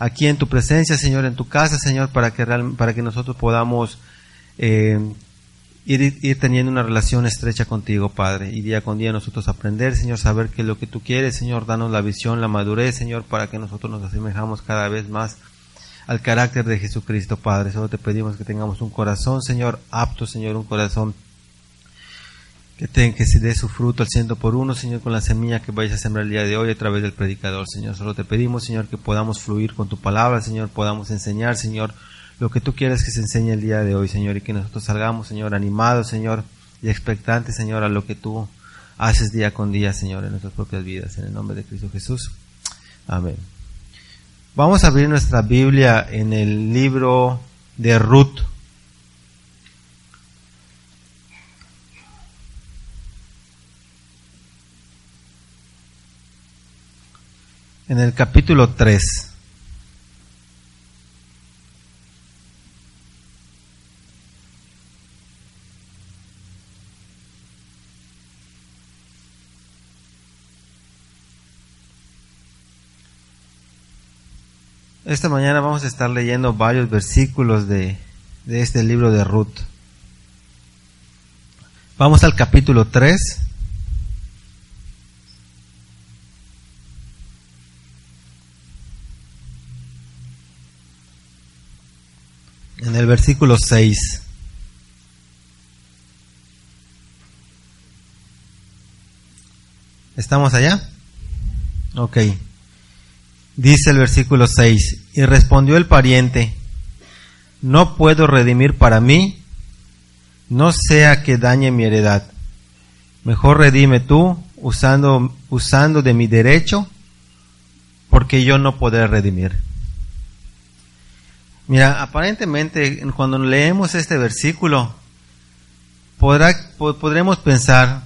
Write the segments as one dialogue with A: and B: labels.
A: aquí en tu presencia, Señor, en tu casa, Señor, para que, real- para que nosotros podamos eh, ir, ir teniendo una relación estrecha contigo, Padre, y día con día nosotros aprender, Señor, saber que lo que tú quieres, Señor, danos la visión, la madurez, Señor, para que nosotros nos asemejamos cada vez más al carácter de Jesucristo, Padre. Solo te pedimos que tengamos un corazón, Señor, apto, Señor, un corazón que, te- que se dé su fruto al ciento por uno, Señor, con la semilla que vayas a sembrar el día de hoy a través del predicador, Señor. Solo te pedimos, Señor, que podamos fluir con tu palabra, Señor, podamos enseñar, Señor, lo que tú quieres que se enseñe el día de hoy, Señor, y que nosotros salgamos, Señor, animados, Señor, y expectantes, Señor, a lo que tú haces día con día, Señor, en nuestras propias vidas. En el nombre de Cristo Jesús. Amén. Vamos a abrir nuestra Biblia en el libro de Ruth. En el capítulo 3. Esta mañana vamos a estar leyendo varios versículos de, de este libro de Ruth. Vamos al capítulo 3. En el versículo 6. ¿Estamos allá? Ok. Dice el versículo 6, y respondió el pariente, no puedo redimir para mí, no sea que dañe mi heredad. Mejor redime tú usando, usando de mi derecho, porque yo no podré redimir. Mira, aparentemente cuando leemos este versículo, podrá, po- podremos pensar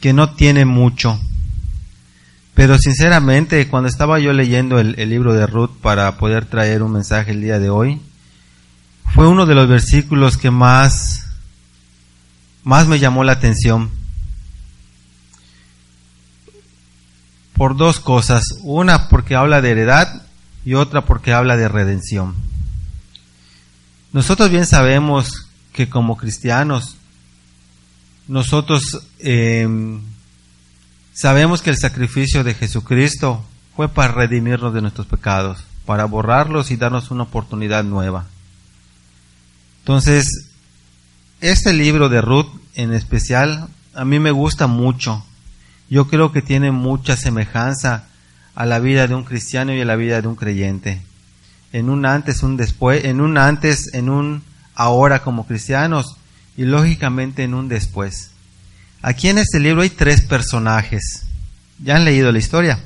A: que no tiene mucho. Pero sinceramente, cuando estaba yo leyendo el, el libro de Ruth para poder traer un mensaje el día de hoy, fue uno de los versículos que más, más me llamó la atención. Por dos cosas. Una porque habla de heredad y otra porque habla de redención. Nosotros bien sabemos que como cristianos, nosotros em, Sabemos que el sacrificio de Jesucristo fue para redimirnos de nuestros pecados, para borrarlos y darnos una oportunidad nueva. Entonces, este libro de Ruth en especial a mí me gusta mucho. Yo creo que tiene mucha semejanza a la vida de un cristiano y a la vida de un creyente. En un antes, un después, en un antes, en un ahora como cristianos y lógicamente en un después. Aquí en este libro hay tres personajes. ¿Ya han leído la historia?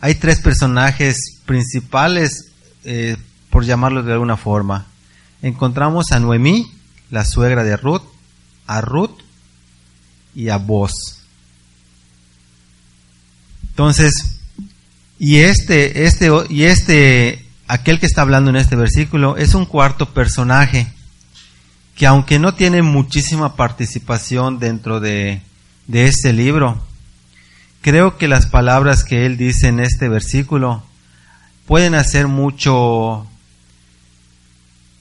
A: Hay tres personajes principales, eh, por llamarlos de alguna forma. Encontramos a Noemí, la suegra de Ruth, a Ruth y a Boz. Entonces, y este, este, y este, aquel que está hablando en este versículo es un cuarto personaje que aunque no tiene muchísima participación dentro de, este libro, creo que las palabras que él dice en este versículo pueden hacer mucho,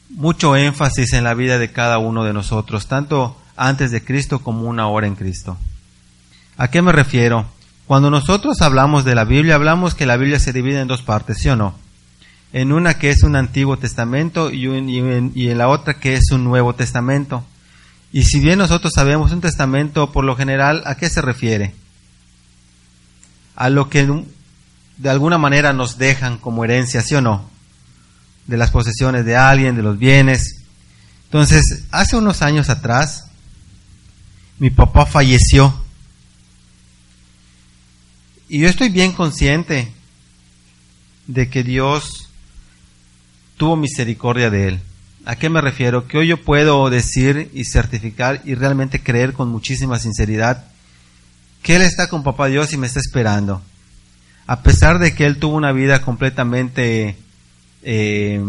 A: mucho énfasis en la vida de cada uno de nosotros, tanto antes de Cristo como una hora en Cristo. ¿A qué me refiero? Cuando nosotros hablamos de la Biblia, hablamos que la Biblia se divide en dos partes, ¿sí o no? en una que es un Antiguo Testamento y, en, y, en, la otra que es un Nuevo Testamento. Y si bien nosotros sabemos un testamento, por lo general, ¿a qué se refiere? A lo que de alguna manera nos dejan como herencia, ¿sí o no? De las posesiones de alguien, de los bienes. Entonces, hace unos años atrás, mi papá falleció. Y yo estoy bien consciente de que Dios tuvo misericordia de él. ¿A qué me refiero? Que hoy yo puedo decir y certificar y realmente creer con muchísima sinceridad que Él está con Papá Dios y me está esperando. A pesar de que Él tuvo una vida completamente eh,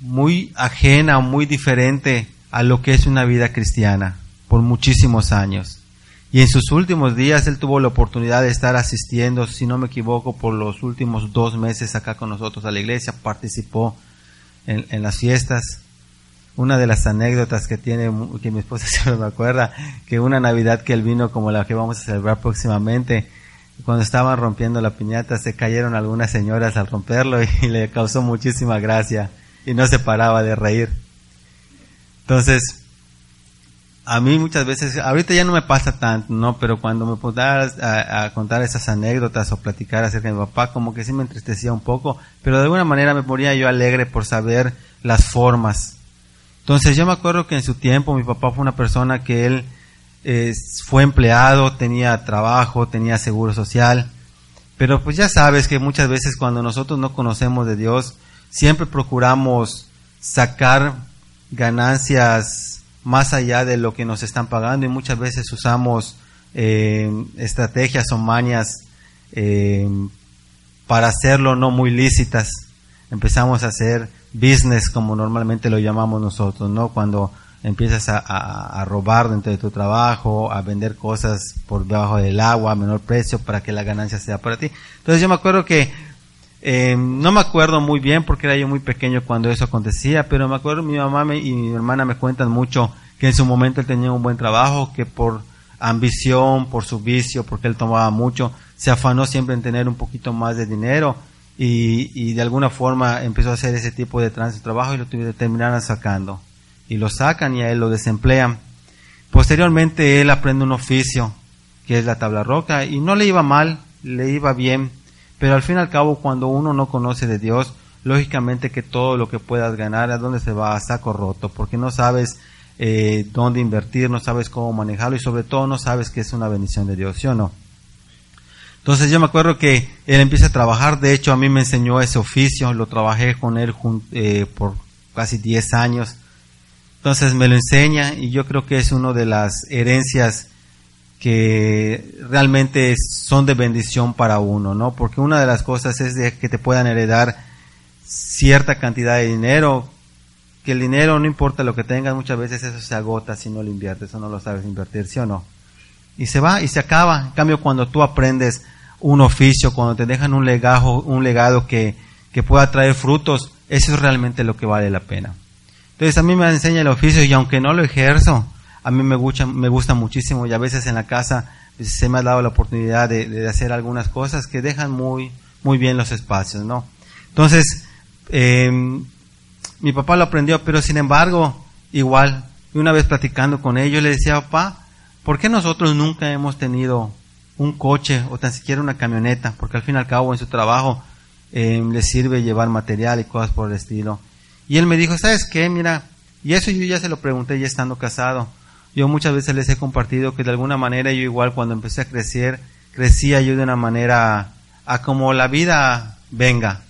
A: muy ajena, muy diferente a lo que es una vida cristiana por muchísimos años. Y en sus últimos días él tuvo la oportunidad de estar asistiendo, si no me equivoco, por los últimos dos meses acá con nosotros a la iglesia, participó en, las fiestas. Una de las anécdotas que tiene, que mi esposa siempre me acuerda, que una Navidad que él vino como la que vamos a celebrar próximamente, cuando estaban rompiendo la piñata se cayeron algunas señoras al romperlo y le causó muchísima gracia y no se paraba de reír. Entonces, a mí muchas veces, ahorita ya no me pasa tanto, ¿no? Pero cuando me a, contar esas anécdotas o platicar acerca de mi papá, como que sí me entristecía un poco, pero de alguna manera me ponía yo alegre por saber las formas. Entonces yo me acuerdo que en su tiempo mi papá fue una persona que él eh, fue empleado, tenía trabajo, tenía seguro social, pero pues ya sabes que muchas veces cuando nosotros no conocemos de Dios, siempre procuramos sacar ganancias más allá de lo que nos están pagando y muchas veces usamos eh, estrategias o mañas eh, para hacerlo no muy lícitas. Empezamos a hacer business como normalmente lo llamamos nosotros, ¿no? Cuando empiezas a, robar dentro de tu trabajo, a vender cosas por debajo del agua a menor precio para que la ganancia sea para ti. Entonces yo me acuerdo que eh, no me acuerdo muy bien porque era yo muy pequeño cuando eso acontecía, pero me acuerdo mi mamá y mi hermana me cuentan mucho que en su momento él tenía un buen trabajo, que por ambición, por su vicio, porque él tomaba mucho, se afanó siempre en tener un poquito más de dinero y, de alguna forma empezó a hacer ese tipo de tránsito trabajo y lo terminaron sacando. Y lo sacan y a él lo desemplean. Posteriormente él aprende un oficio, que es la tabla roca, y no le iba mal, le iba bien, pero al fin y al cabo, cuando uno no conoce de Dios, lógicamente que todo lo que puedas ganar, ¿a dónde se va? A saco roto, porque no sabes eh, dónde invertir, no sabes cómo manejarlo y sobre todo no sabes que es una bendición de Dios, ¿sí o no? Entonces yo me acuerdo que él empieza a trabajar, de hecho a mí me enseñó ese oficio, lo trabajé con él eh, por casi 10 años, entonces me lo enseña y yo creo que es una de las herencias que realmente son de bendición para uno, ¿no? Porque una de las cosas es de que te puedan heredar cierta cantidad de dinero, que el dinero no importa lo que tengas, muchas veces eso se agota si no lo inviertes o no lo sabes invertir, ¿sí o no? Y se va y se acaba. En cambio, cuando tú aprendes un oficio, cuando te dejan un legado, un legado que, que pueda traer frutos, eso es realmente lo que vale la pena. Entonces a mí me enseña el oficio y aunque no lo ejerzo, a mí me gusta, me gusta muchísimo y a veces en la casa pues, se me ha dado la oportunidad de, hacer algunas cosas que dejan muy, muy bien los espacios, ¿no? Entonces, em, mi papá lo aprendió, pero sin embargo, igual, una vez platicando con ellos, le decía, papá, ¿por qué nosotros nunca hemos tenido un coche o tan siquiera una camioneta? Porque al fin y al cabo en su trabajo eh, le sirve llevar material y cosas por el estilo. Y él me dijo, ¿sabes qué? Mira, y eso yo ya se lo pregunté ya estando casado. Yo muchas veces les he compartido que de alguna manera yo igual cuando empecé a crecer, crecía yo de una manera a como la vida venga.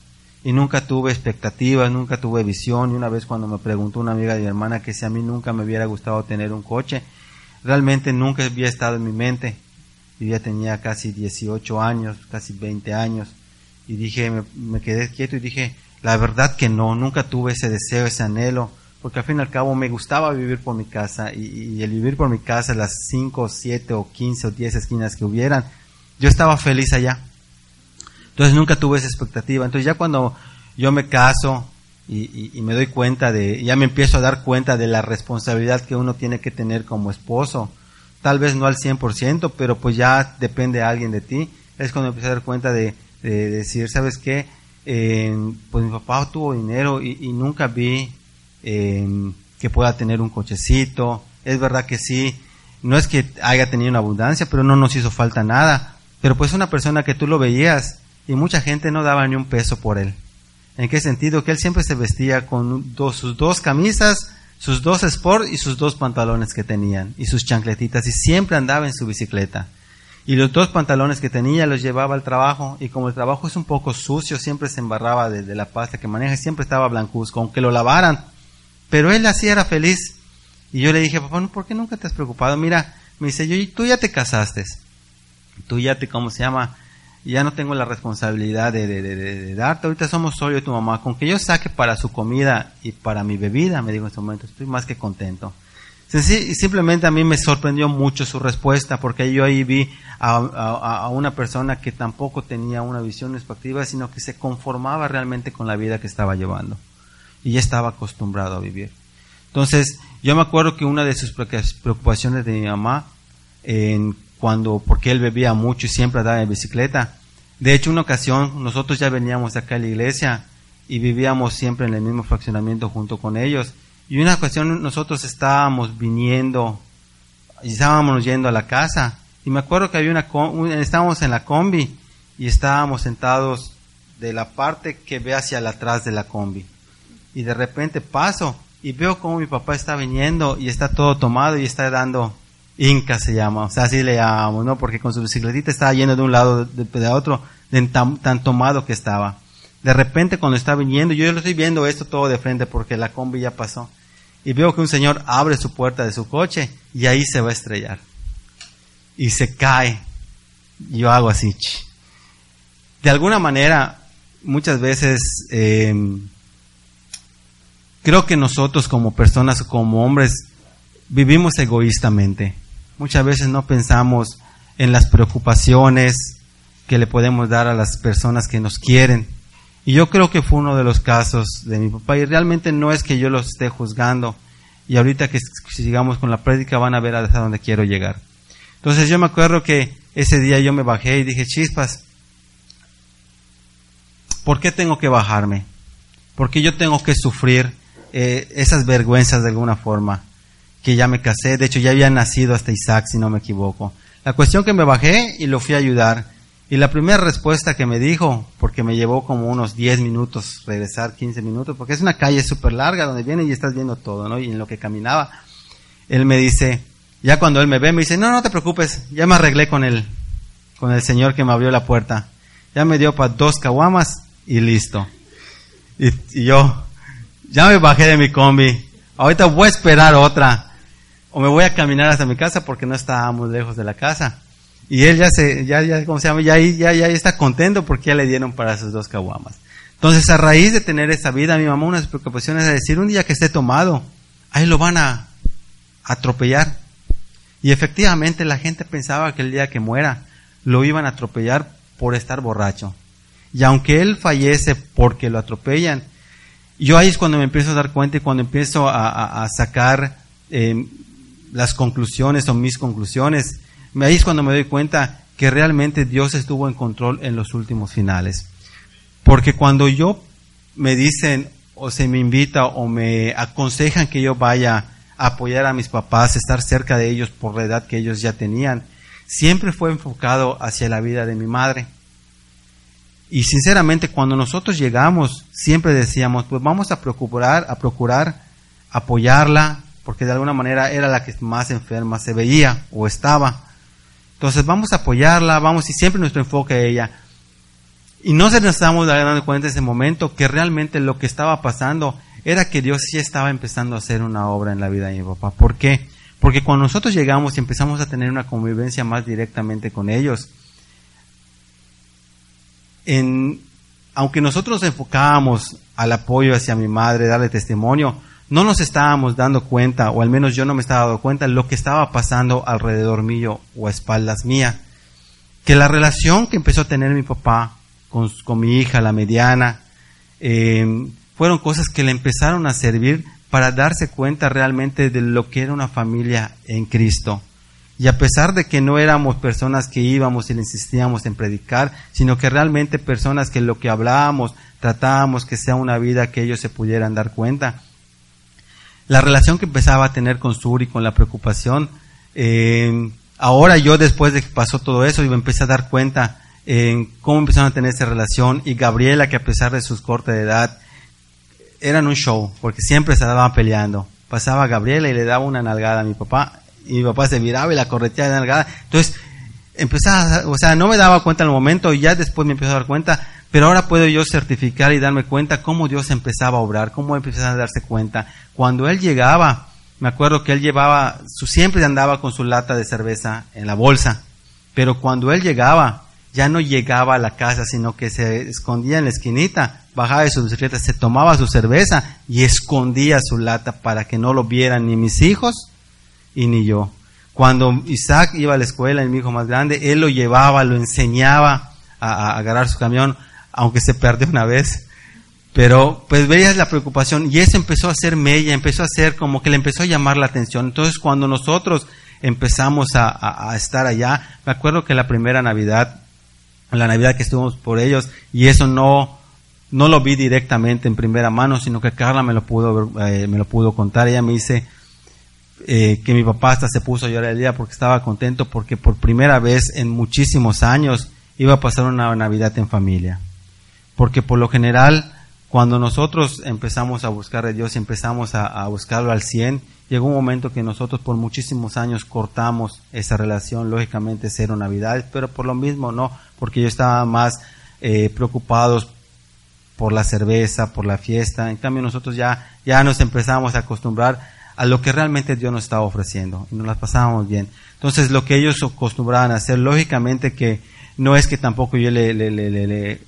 A: Y nunca tuve expectativas, nunca tuve visión. Y una vez cuando me preguntó una amiga de mi hermana que si a mí nunca me hubiera gustado tener un coche, realmente nunca había estado en mi mente. Yo ya tenía casi 18 años, casi 20 años. Y dije, me, me quedé quieto y dije, la verdad que no, nunca tuve ese deseo, ese anhelo porque al fin y al cabo me gustaba vivir por mi casa y, el vivir por mi casa, las 5, 7 o 15 o 10 esquinas que hubieran, yo estaba feliz allá. Entonces nunca tuve esa expectativa. Entonces ya cuando yo me caso y, me doy cuenta de, ya me empiezo a dar cuenta de la responsabilidad que uno tiene que tener como esposo, tal vez no al 100%, pero pues ya depende alguien de ti, es cuando empiezo a dar cuenta de, decir, ¿sabes qué? Eh, pues mi papá tuvo dinero y nunca vi que pueda tener un cochecito. Es verdad que sí, no es que haya tenido una abundancia, pero no nos hizo falta nada. Pero pues una persona que tú lo veías y mucha gente no daba ni un peso por él. ¿En qué sentido? Que él siempre se vestía con sus dos camisas, sus dos sport y sus dos pantalones que tenían y sus chancletitas y siempre andaba en su bicicleta. Y los dos pantalones que tenía los llevaba al trabajo y como el trabajo es un poco sucio, siempre se embarraba de, la pasta que maneja y siempre estaba blancuzco, aunque lo lavaran. Pero él así era feliz. Y yo le dije, papá, ¿por qué nunca te has preocupado? Mira, me dice, yo, tú ya te casaste. Tú ya te, ¿cómo se llama? Ya no tengo la responsabilidad de, de, de, darte. Ahorita somos solo yo y tu mamá. Con que yo saque para su comida y para mi bebida, me dijo en este momento, estoy más que contento. Sí, simplemente a mí me sorprendió mucho su respuesta porque yo ahí vi a, a, una persona que tampoco tenía una visión expectativa, sino que se conformaba realmente con la vida que estaba llevando y ya estaba acostumbrado a vivir. Entonces, yo me acuerdo que una de sus preocupaciones de mi mamá, en cuando, porque él bebía mucho y siempre andaba en bicicleta, de hecho, una ocasión nosotros ya veníamos acá a la iglesia y vivíamos siempre en el mismo fraccionamiento junto con ellos y una ocasión nosotros estábamos viniendo y estábamos yendo a la casa. Y me acuerdo que había una, estábamos en la combi y estábamos sentados de la parte que ve hacia atrás de la combi. Y de repente paso y veo como mi papá está viniendo y está todo tomado y está dando Inca se llama, o sea, así le llamamos, ¿no? Porque con su bicicletita estaba yendo de un lado de, otro, tan tomado que estaba. De repente cuando está viniendo, yo lo estoy viendo esto todo de frente porque la combi ya pasó y veo que un señor abre su puerta de su coche y ahí se va a estrellar. Y se cae. Yo hago así. De alguna manera, muchas veces eh, creo que nosotros como personas, como hombres, vivimos egoístamente. Muchas veces no pensamos en las preocupaciones que le podemos dar a las personas que nos quieren y yo creo que fue uno de los casos de mi papá. Y realmente no es que yo los esté juzgando. Y ahorita que sigamos con la prédica van a ver hasta dónde quiero llegar. Entonces yo me acuerdo que ese día yo me bajé y dije, chispas, ¿por qué tengo que bajarme? ¿Por qué yo tengo que sufrir eh, esas vergüenzas de alguna forma? Que ya me casé, de hecho ya había nacido hasta Isaac, si no me equivoco. La cuestión que me bajé y lo fui a ayudar. Y la primera respuesta que me dijo, porque me llevó como unos 10 minutos regresar, 15 minutos, porque es una calle súper larga donde viene y estás viendo todo, ¿no? Y en lo que caminaba, él me dice, ya cuando él me ve, me dice, no, no te preocupes, ya me arreglé con el, con el señor que me abrió la puerta. Ya me dio para dos caguamas y listo. Y yo, ya me bajé de mi combi, ahorita voy a esperar otra, o me voy a caminar hasta mi casa porque no estábamos lejos de la casa. Y él ya se, ya, ya, ¿cómo se llama? Ya, ya, ya está contento porque ya le dieron para sus dos caguamas. Entonces, a raíz de tener esa vida, mi mamá, una de sus preocupaciones es decir, un día que esté tomado, ahí lo van a atropellar. Y efectivamente la gente pensaba que el día que muera, lo iban a atropellar por estar borracho. Y aunque él fallece porque lo atropellan, yo ahí es cuando me empiezo a dar cuenta y cuando empiezo a, sacar eh, las conclusiones o mis conclusiones Ahí es cuando me doy cuenta que realmente Dios estuvo en control en los últimos finales. Porque cuando yo me dicen o se me invita o me aconsejan que yo vaya a apoyar a mis papás, estar cerca de ellos por la edad que ellos ya tenían, siempre fue enfocado hacia la vida de mi madre. Y sinceramente cuando nosotros llegamos siempre decíamos, pues vamos a procurar, a procurar apoyarla, porque de alguna manera era la que más enferma se veía o estaba. Entonces vamos a apoyarla, vamos y siempre nuestro enfoque a ella. Y no se nos estábamos dando cuenta en ese momento que realmente lo que estaba pasando era que Dios sí estaba empezando a hacer una obra en la vida de mi papá. ¿Por qué? Porque cuando nosotros llegamos y empezamos a tener una convivencia más directamente con ellos, en, aunque nosotros nos enfocábamos al apoyo hacia mi madre, darle testimonio, no nos estábamos dando cuenta, o al menos yo no me estaba dando cuenta, lo que estaba pasando alrededor mío o a espaldas mía. Que la relación que empezó a tener mi papá con, con mi hija, la mediana, eh, fueron cosas que le empezaron a servir para darse cuenta realmente de lo que era una familia en Cristo. Y a pesar de que no éramos personas que íbamos y le insistíamos en predicar, sino que realmente personas que lo que hablábamos, tratábamos que sea una vida que ellos se pudieran dar cuenta, la relación que empezaba a tener con Suri, con la preocupación, eh, ahora yo después de que pasó todo eso, yo me empecé a dar cuenta en cómo empezaron a tener esa relación y Gabriela, que a pesar de sus cortes de edad, eran un show, porque siempre se estaban peleando. Pasaba Gabriela y le daba una nalgada a mi papá, y mi papá se miraba y la correteaba de nalgada. Entonces, empezaba, o sea, no me daba cuenta en el momento y ya después me empezó a dar cuenta, pero ahora puedo yo certificar y darme cuenta cómo Dios empezaba a obrar, cómo empezaba a darse cuenta. Cuando Él llegaba, me acuerdo que Él llevaba, siempre andaba con su lata de cerveza en la bolsa, pero cuando Él llegaba, ya no llegaba a la casa, sino que se escondía en la esquinita, bajaba de su bicicleta, se tomaba su cerveza y escondía su lata para que no lo vieran ni mis hijos y ni yo. Cuando Isaac iba a la escuela, mi hijo más grande, él lo llevaba, lo enseñaba a, agarrar su camión, aunque se perdió una vez. Pero pues veías la preocupación y eso empezó a ser mella, empezó a ser como que le empezó a llamar la atención. Entonces cuando nosotros empezamos a, a estar allá, me acuerdo que la primera Navidad la Navidad que estuvimos por ellos y eso no, no lo vi directamente en primera mano, sino que Carla me lo pudo, eh, me lo pudo contar. Ella me dice eh, que mi papá hasta se puso a llorar el día porque estaba contento porque por primera vez en muchísimos años iba a pasar una Navidad en familia. Porque por lo general, cuando nosotros empezamos a buscar a Dios y empezamos a, buscarlo al 100, llegó un momento que nosotros por muchísimos años cortamos esa relación, lógicamente cero Navidades, pero por lo mismo no, porque yo estaba más eh, preocupados por la cerveza, por la fiesta. En cambio nosotros ya, ya nos empezamos a acostumbrar a lo que realmente Dios nos estaba ofreciendo y nos las pasábamos bien. Entonces lo que ellos acostumbraban a hacer, lógicamente que no es que tampoco yo le, le, le, le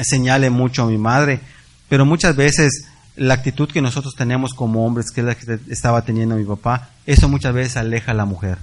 A: señale mucho a mi madre, pero muchas veces la actitud que nosotros tenemos como hombres, que es la que estaba teniendo mi papá, eso muchas veces aleja a la mujer.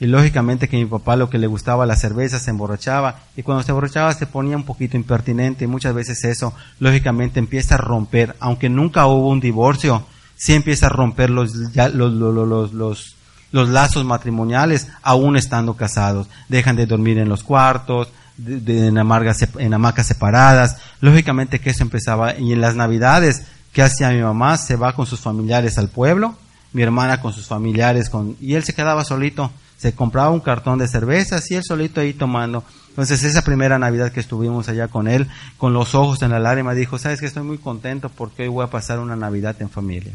A: Y lógicamente que mi papá lo que le gustaba la cerveza se emborrachaba y cuando se emborrachaba se ponía un poquito impertinente y muchas veces eso lógicamente empieza a romper, aunque nunca hubo un divorcio, sí empieza a romper los, los, los, los, los lazos matrimoniales aún estando casados. Dejan de dormir en los cuartos, de, en, en hamacas separadas. Lógicamente que eso empezaba y en las navidades ¿Qué hacía mi mamá? Se va con sus familiares al pueblo, mi hermana con sus familiares, con, y él se quedaba solito. Se compraba un cartón de cervezas y él solito ahí tomando. Entonces esa primera Navidad que estuvimos allá con él, con los ojos en la lágrima, dijo, sabes que estoy muy contento porque hoy voy a pasar una Navidad en familia.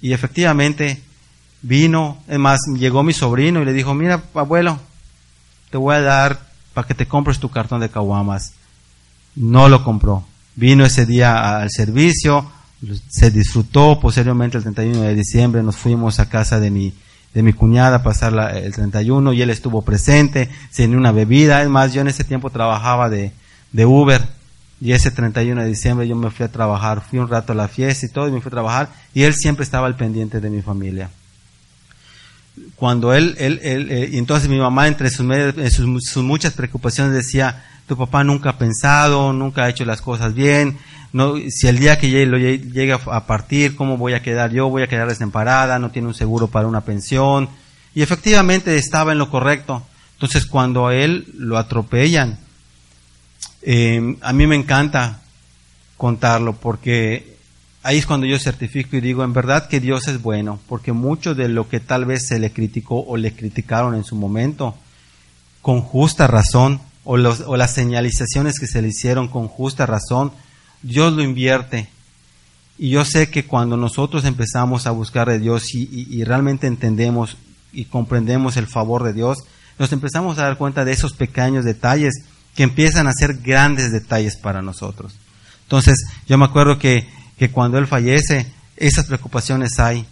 A: Y efectivamente vino, es más, llegó mi sobrino y le dijo, mira abuelo, te voy a dar para que te compres tu cartón de caguamas. No lo compró vino ese día al servicio, se disfrutó, posteriormente el 31 de diciembre nos fuimos a casa de mi, de mi cuñada a pasar el 31 y él estuvo presente, se una bebida, es más, yo en ese tiempo trabajaba de, de Uber y ese 31 de diciembre yo me fui a trabajar, fui un rato a la fiesta y todo y me fui a trabajar y él siempre estaba al pendiente de mi familia. Cuando él, él, él, eh, y entonces mi mamá entre sus, sus, sus muchas preocupaciones decía, tu papá nunca ha pensado, nunca ha hecho las cosas bien, si el día que llega a partir, ¿cómo voy a quedar yo? Voy a quedar desemparada, no tiene un seguro para una pensión. Y efectivamente estaba en lo correcto. Entonces cuando a él lo atropellan, eh, a mí me encanta contarlo porque ahí es cuando yo certifico y digo, en verdad que Dios es bueno, porque mucho de lo que tal vez se le criticó o le criticaron en su momento, con justa razón, o, las señalizaciones que se le hicieron con justa razón, Dios lo invierte. Y yo sé que cuando nosotros empezamos a buscar de Dios y, realmente entendemos y comprendemos el favor de Dios, nos empezamos a dar cuenta de esos pequeños detalles que empiezan a ser grandes detalles para nosotros. Entonces, yo me acuerdo que, que cuando Él fallece, esas preocupaciones hay.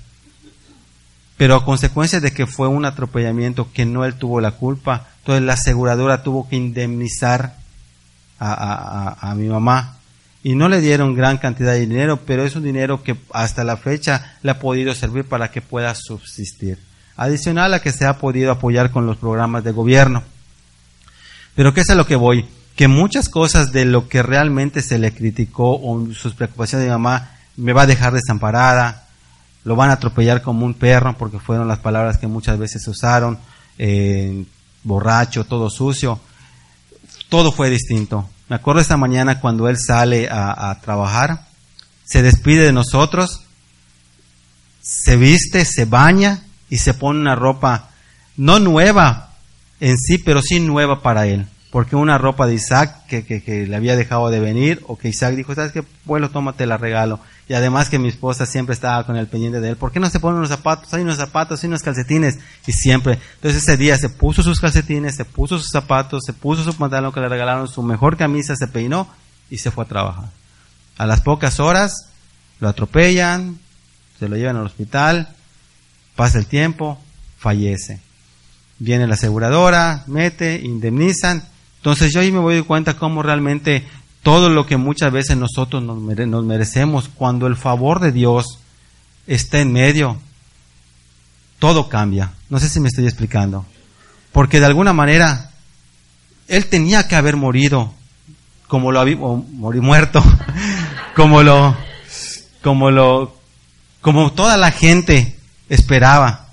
A: Pero a consecuencia de que fue un atropellamiento que no Él tuvo la culpa, entonces la aseguradora tuvo que indemnizar a, mi mamá. Y no le dieron gran cantidad de dinero, pero es un dinero que hasta la fecha le ha podido servir para que pueda subsistir. Adicional a que se ha podido apoyar con los programas de gobierno. Pero ¿qué es a lo que voy? Que muchas cosas de lo que realmente se le criticó o sus preocupaciones de mamá me va a dejar desamparada, lo van a atropellar como un perro, porque fueron las palabras que muchas veces usaron, eh, borracho, todo sucio. Todo fue distinto. Me acuerdo esta mañana cuando él sale a, trabajar, se despide de nosotros, se viste, se baña y se pone una ropa no nueva en sí, pero sí nueva para él. Porque una ropa de Isaac que, que, le había dejado de venir, o que Isaac dijo, ¿sabes qué? Pueblo, tómate la regalo. Y además que mi esposa siempre estaba con el pendiente de él. ¿Por qué no se ponen unos zapatos? Hay unos zapatos, hay unos calcetines. Y siempre. Entonces ese día se puso sus calcetines, se puso sus zapatos, se puso su pantalón que le regalaron, su mejor camisa, se peinó y se fue a trabajar. A las pocas horas lo atropellan, se lo llevan al hospital, pasa el tiempo, fallece. Viene la aseguradora, mete, indemnizan. Entonces yo ahí me voy de cuenta cómo realmente todo lo que muchas veces nosotros nos, merecemos, cuando el favor de Dios está en medio, todo cambia. No sé si me estoy explicando. Porque de alguna manera, Él tenía que haber morido, como lo había, morir muerto, como lo, como lo, como toda la gente esperaba.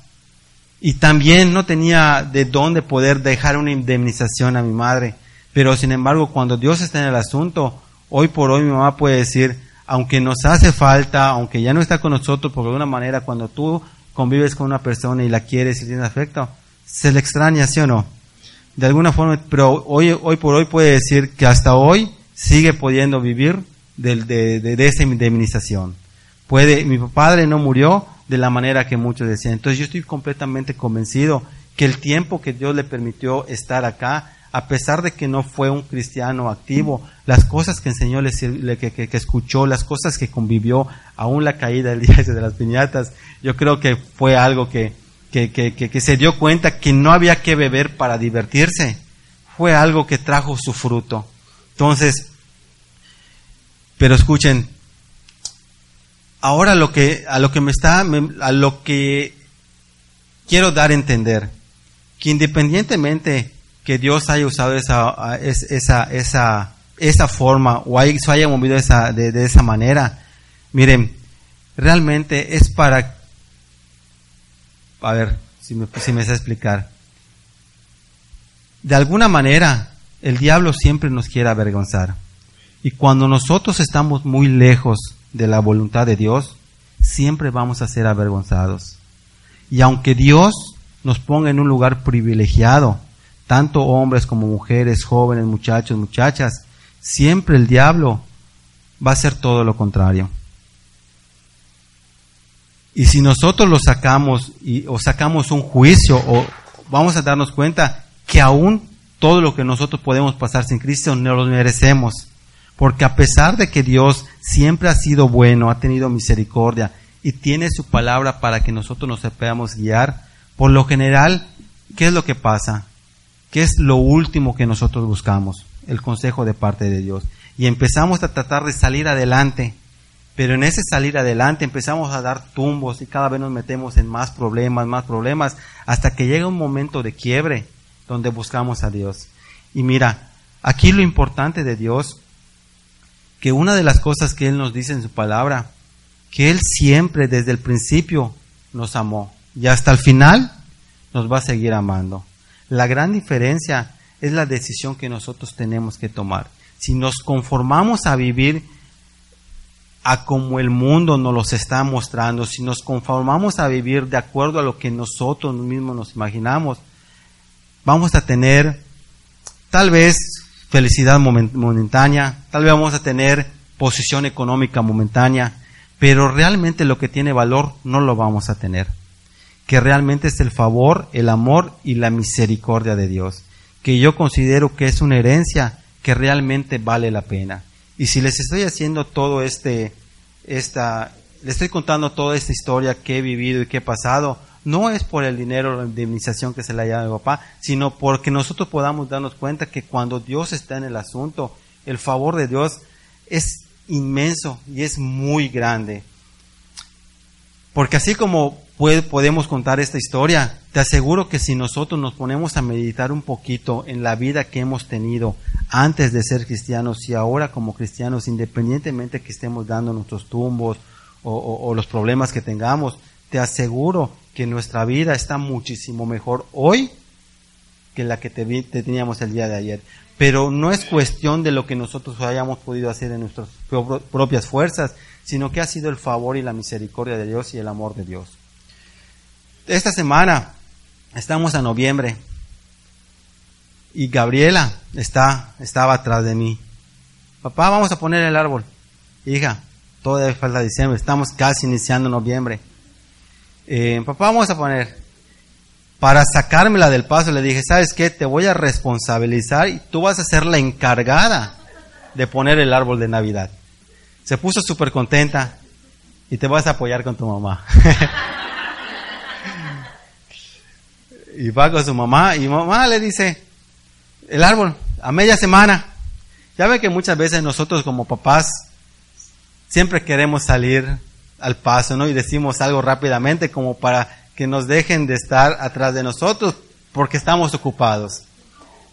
A: Y también no tenía de dónde poder dejar una indemnización a mi madre. Pero sin embargo, cuando Dios está en el asunto, hoy por hoy mi mamá puede decir, aunque nos hace falta, aunque ya no está con nosotros, por alguna manera, cuando tú convives con una persona y la quieres y tienes afecto, se le extraña, ¿sí o no? De alguna forma, pero hoy, hoy por hoy puede decir que hasta hoy sigue pudiendo vivir de, de, de, esa indemnización. Puede, mi padre no murió de la manera que muchos decían. Entonces yo estoy completamente convencido que el tiempo que Dios le permitió estar acá a pesar de que no fue un cristiano activo, las cosas que enseñó, que, que, escuchó, las cosas que convivió, aún la caída del día de las piñatas, yo creo que fue algo que, que se dio cuenta que no había que beber para divertirse. Fue algo que trajo su fruto. Entonces, pero escuchen, ahora lo que, a lo que me está, a lo que quiero dar a entender, que independientemente que Dios haya usado esa, esa, esa, esa forma o se haya movido esa, de, esa manera. Miren, realmente es para, a ver si me, si me sé explicar. De alguna manera, el diablo siempre nos quiere avergonzar. Y cuando nosotros estamos muy lejos de la voluntad de Dios, siempre vamos a ser avergonzados. Y aunque Dios nos ponga en un lugar privilegiado, tanto hombres como mujeres, jóvenes, muchachos, muchachas, siempre el diablo va a hacer todo lo contrario. Y si nosotros lo sacamos y, o sacamos un juicio o vamos a darnos cuenta que aún todo lo que nosotros podemos pasar sin Cristo no lo merecemos. Porque a pesar de que Dios siempre ha sido bueno, ha tenido misericordia y tiene su palabra para que nosotros nos sepamos guiar, por lo general, ¿qué es lo que pasa? ¿Qué es lo último que nosotros buscamos? El consejo de parte de Dios. Y empezamos a tratar de salir adelante. Pero en ese salir adelante empezamos a dar tumbos y cada vez nos metemos en más problemas, más problemas, hasta que llega un momento de quiebre donde buscamos a Dios. Y mira, aquí lo importante de Dios, que una de las cosas que Él nos dice en su palabra, que Él siempre desde el principio nos amó y hasta el final nos va a seguir amando. La gran diferencia es la decisión que nosotros tenemos que tomar. Si nos conformamos a vivir a como el mundo nos los está mostrando, si nos conformamos a vivir de acuerdo a lo que nosotros mismos nos imaginamos, vamos a tener tal vez felicidad momentánea, tal vez vamos a tener posición económica momentánea, pero realmente lo que tiene valor no lo vamos a tener que realmente es el favor, el amor y la misericordia de Dios, que yo considero que es una herencia que realmente vale la pena. Y si les estoy haciendo todo este, esta, les estoy contando toda esta historia que he vivido y que he pasado, no es por el dinero o la indemnización que se le haya dado a mi papá, sino porque nosotros podamos darnos cuenta que cuando Dios está en el asunto, el favor de Dios es inmenso y es muy grande. Porque así como podemos contar esta historia, te aseguro que si nosotros nos ponemos a meditar un poquito en la vida que hemos tenido antes de ser cristianos y ahora como cristianos, independientemente que estemos dando nuestros tumbos o, los problemas que tengamos, te aseguro que nuestra vida está muchísimo mejor hoy que la que te teníamos el día de ayer. Pero no es cuestión de lo que nosotros hayamos podido hacer en nuestras propias fuerzas, sino que ha sido el favor y la misericordia de Dios y el amor de Dios. Esta semana estamos a noviembre y Gabriela está, estaba atrás de mí. Papá, vamos a poner el árbol. Hija, todavía falta diciembre, estamos casi iniciando noviembre. Eh, papá, vamos a poner, para sacármela del paso, le dije, ¿sabes qué? Te voy a responsabilizar y tú vas a ser la encargada de poner el árbol de Navidad. Se puso súper contenta y te vas a apoyar con tu mamá. y va con su mamá y mamá le dice, el árbol, a media semana. Ya ve que muchas veces nosotros como papás siempre queremos salir al paso, ¿no? Y decimos algo rápidamente como para que nos dejen de estar atrás de nosotros porque estamos ocupados.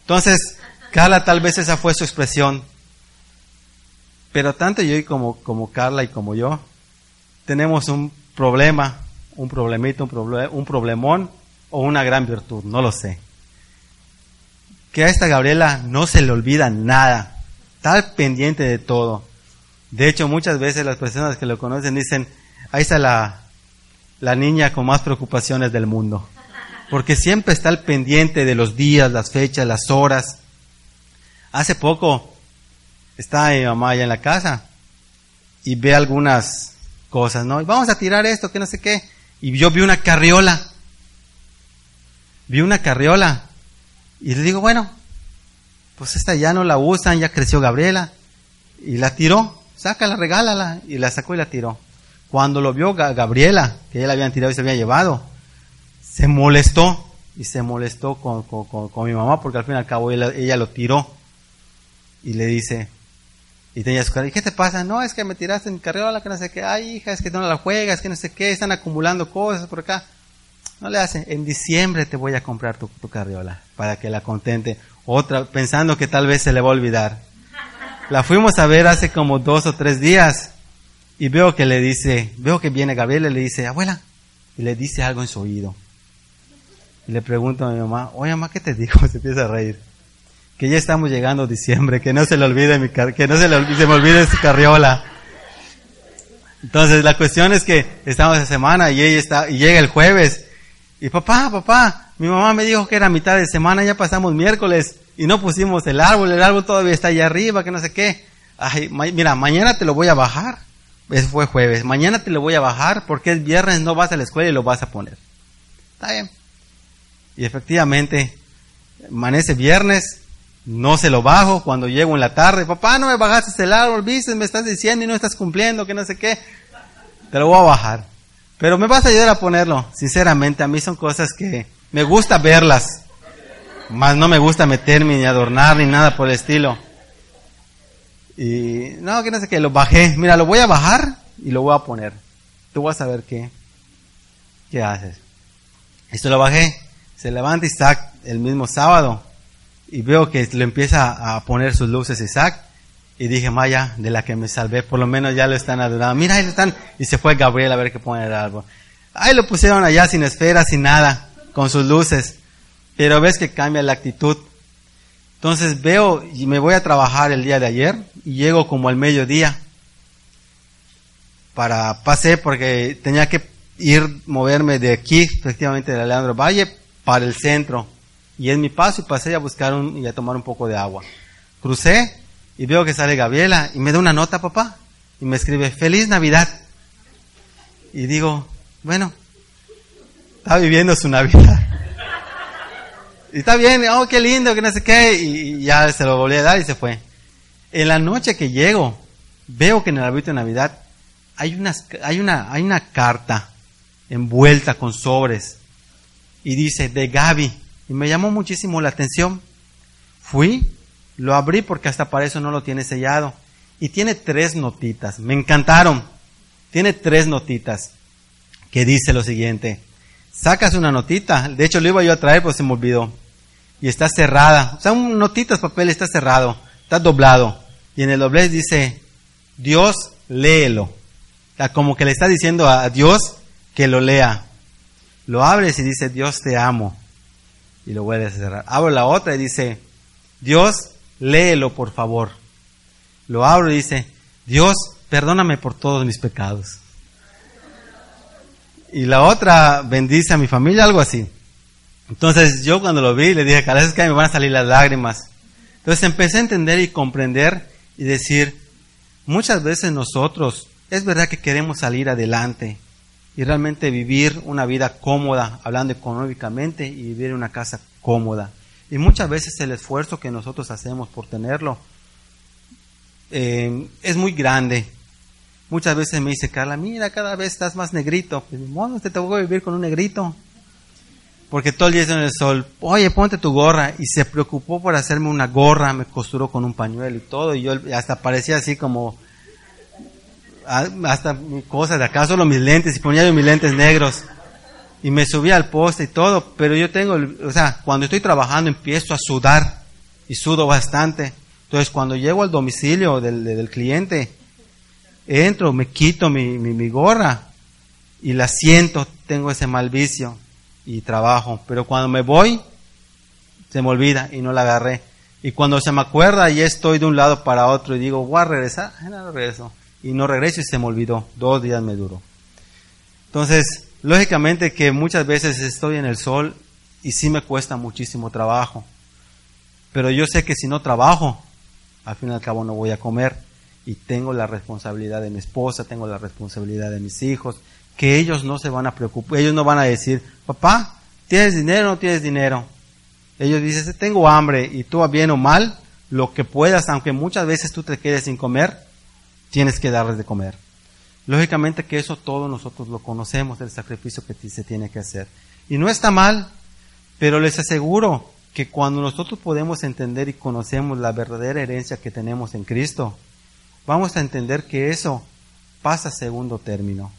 A: Entonces, Carla tal vez esa fue su expresión. Pero tanto yo y como, como Carla y como yo tenemos un problema, un problemito, un, un problemón o una gran virtud, no lo sé. Que a esta Gabriela no se le olvida nada, está pendiente de todo. De hecho, muchas veces las personas que lo conocen dicen, ahí está la, niña con más preocupaciones del mundo. Porque siempre está al pendiente de los días, las fechas, las horas. Hace poco está mi mamá allá en la casa y ve algunas cosas, ¿no? vamos a tirar esto, que no sé qué. Y yo vi una carriola vi una carriola y le digo, bueno, pues esta ya no la usan, ya creció Gabriela. Y la tiró, sácala, regálala. Y la sacó y la tiró. Cuando lo vio Gabriela, que ella la habían tirado y se había llevado, se molestó. Y se molestó con, con, mi mamá porque al fin y al cabo ella, lo tiró. Y le dice, y tenía su cara, ¿y qué te pasa? No, es que me tiraste en carriola, que no sé qué. Ay, hija, es que no la juegas, que no sé qué. Están acumulando cosas por acá. No le hace, en diciembre te voy a comprar tu, carriola para que la contente. Otra, pensando que tal vez se le va a olvidar. La fuimos a ver hace como dos o tres días y veo que le dice, veo que viene Gabriela y le dice, abuela, y le dice algo en su oído. Y le pregunto a mi mamá, oye mamá, ¿qué te dijo? Se empieza a reír. Que ya estamos llegando a diciembre, que no se le olvide mi que no se, le se me olvide su carriola. Entonces la cuestión es que estamos esa semana y ella está, y llega el jueves y papá, papá, mi mamá me dijo que era mitad de semana, ya pasamos miércoles y no pusimos el árbol, el árbol todavía está allá arriba, que no sé qué. Ay, mira, mañana te lo voy a bajar. Eso fue jueves. Mañana te lo voy a bajar porque es viernes, no vas a la escuela y lo vas a poner. Está bien. Y efectivamente, amanece viernes, no se lo bajo. Cuando llego en la tarde, papá, no me bajaste el árbol, viste, me estás diciendo y no estás cumpliendo, que no sé qué. Te lo voy a bajar. Pero me vas a ayudar a ponerlo. Sinceramente, a mí son cosas que me gusta verlas. Más no me gusta meterme ni adornar ni nada por el estilo. Y no, que no sé qué, lo bajé. Mira, lo voy a bajar y lo voy a poner. Tú vas a ver qué, qué haces. Esto lo bajé. Se levanta Isaac el mismo sábado y veo que le empieza a poner sus luces Isaac y dije, Maya, de la que me salvé, por lo menos ya lo están adorando. Mira, ahí están. Y se fue Gabriel a ver qué pone el árbol. Ahí lo pusieron allá sin esferas, sin nada, con sus luces. Pero ves que cambia la actitud. Entonces veo y me voy a trabajar el día de ayer y llego como al mediodía. Para, pasé porque tenía que ir, moverme de aquí, efectivamente de Leandro Valle, para el centro. Y en mi paso y pasé a buscar un, y a tomar un poco de agua. Crucé y veo que sale Gabriela y me da una nota, papá, y me escribe, feliz Navidad. Y digo, bueno, está viviendo su Navidad. Y está bien, oh, qué lindo, que no sé qué, y ya se lo volví a dar y se fue. En la noche que llego, veo que en el árbitro de Navidad hay, unas, hay, una, hay una carta envuelta con sobres y dice de Gaby. Y me llamó muchísimo la atención. Fui, lo abrí porque hasta para eso no lo tiene sellado. Y tiene tres notitas. Me encantaron. Tiene tres notitas que dice lo siguiente. Sacas una notita. De hecho, lo iba yo a traer, pero se me olvidó. Y está cerrada. O sea, un notitas, papel está cerrado. Está doblado. Y en el doblez dice, Dios, léelo. O sea, como que le está diciendo a Dios que lo lea. Lo abres y dice, Dios te amo. Y lo vuelves a cerrar. Abro la otra y dice, Dios, léelo por favor. Lo abro y dice, Dios, perdóname por todos mis pecados. Y la otra bendice a mi familia, algo así. Entonces yo cuando lo vi le dije, cada vez que me van a salir las lágrimas. Entonces empecé a entender y comprender y decir, muchas veces nosotros es verdad que queremos salir adelante y realmente vivir una vida cómoda, hablando económicamente, y vivir en una casa cómoda. Y muchas veces el esfuerzo que nosotros hacemos por tenerlo eh, es muy grande. Muchas veces me dice Carla, mira, cada vez estás más negrito. Pues, bueno, te tengo que vivir con un negrito. Porque todo el día en el sol. Oye, ponte tu gorra. Y se preocupó por hacerme una gorra, me costuró con un pañuelo y todo. Y yo hasta parecía así como, hasta cosas de acá, solo mis lentes. Y ponía yo mis lentes negros. Y me subía al poste y todo. Pero yo tengo, o sea, cuando estoy trabajando empiezo a sudar. Y sudo bastante. Entonces, cuando llego al domicilio del, cliente, entro, me quito mi, mi, gorra y la siento, tengo ese mal vicio y trabajo. Pero cuando me voy, se me olvida y no la agarré. Y cuando se me acuerda, ya estoy de un lado para otro y digo, voy a regresar, no regreso. Y no regreso y se me olvidó. Dos días me duró. Entonces, lógicamente que muchas veces estoy en el sol y sí me cuesta muchísimo trabajo. Pero yo sé que si no trabajo, al fin y al cabo no voy a comer y tengo la responsabilidad de mi esposa, tengo la responsabilidad de mis hijos, que ellos no se van a preocupar, ellos no van a decir, papá, ¿tienes dinero o no tienes dinero? Ellos dicen, tengo hambre y tú bien o mal, lo que puedas, aunque muchas veces tú te quedes sin comer, tienes que darles de comer. Lógicamente que eso todos nosotros lo conocemos, el sacrificio que se tiene que hacer. Y no está mal, pero les aseguro que cuando nosotros podemos entender y conocemos la verdadera herencia que tenemos en Cristo, vamos a entender que eso pasa a segundo término.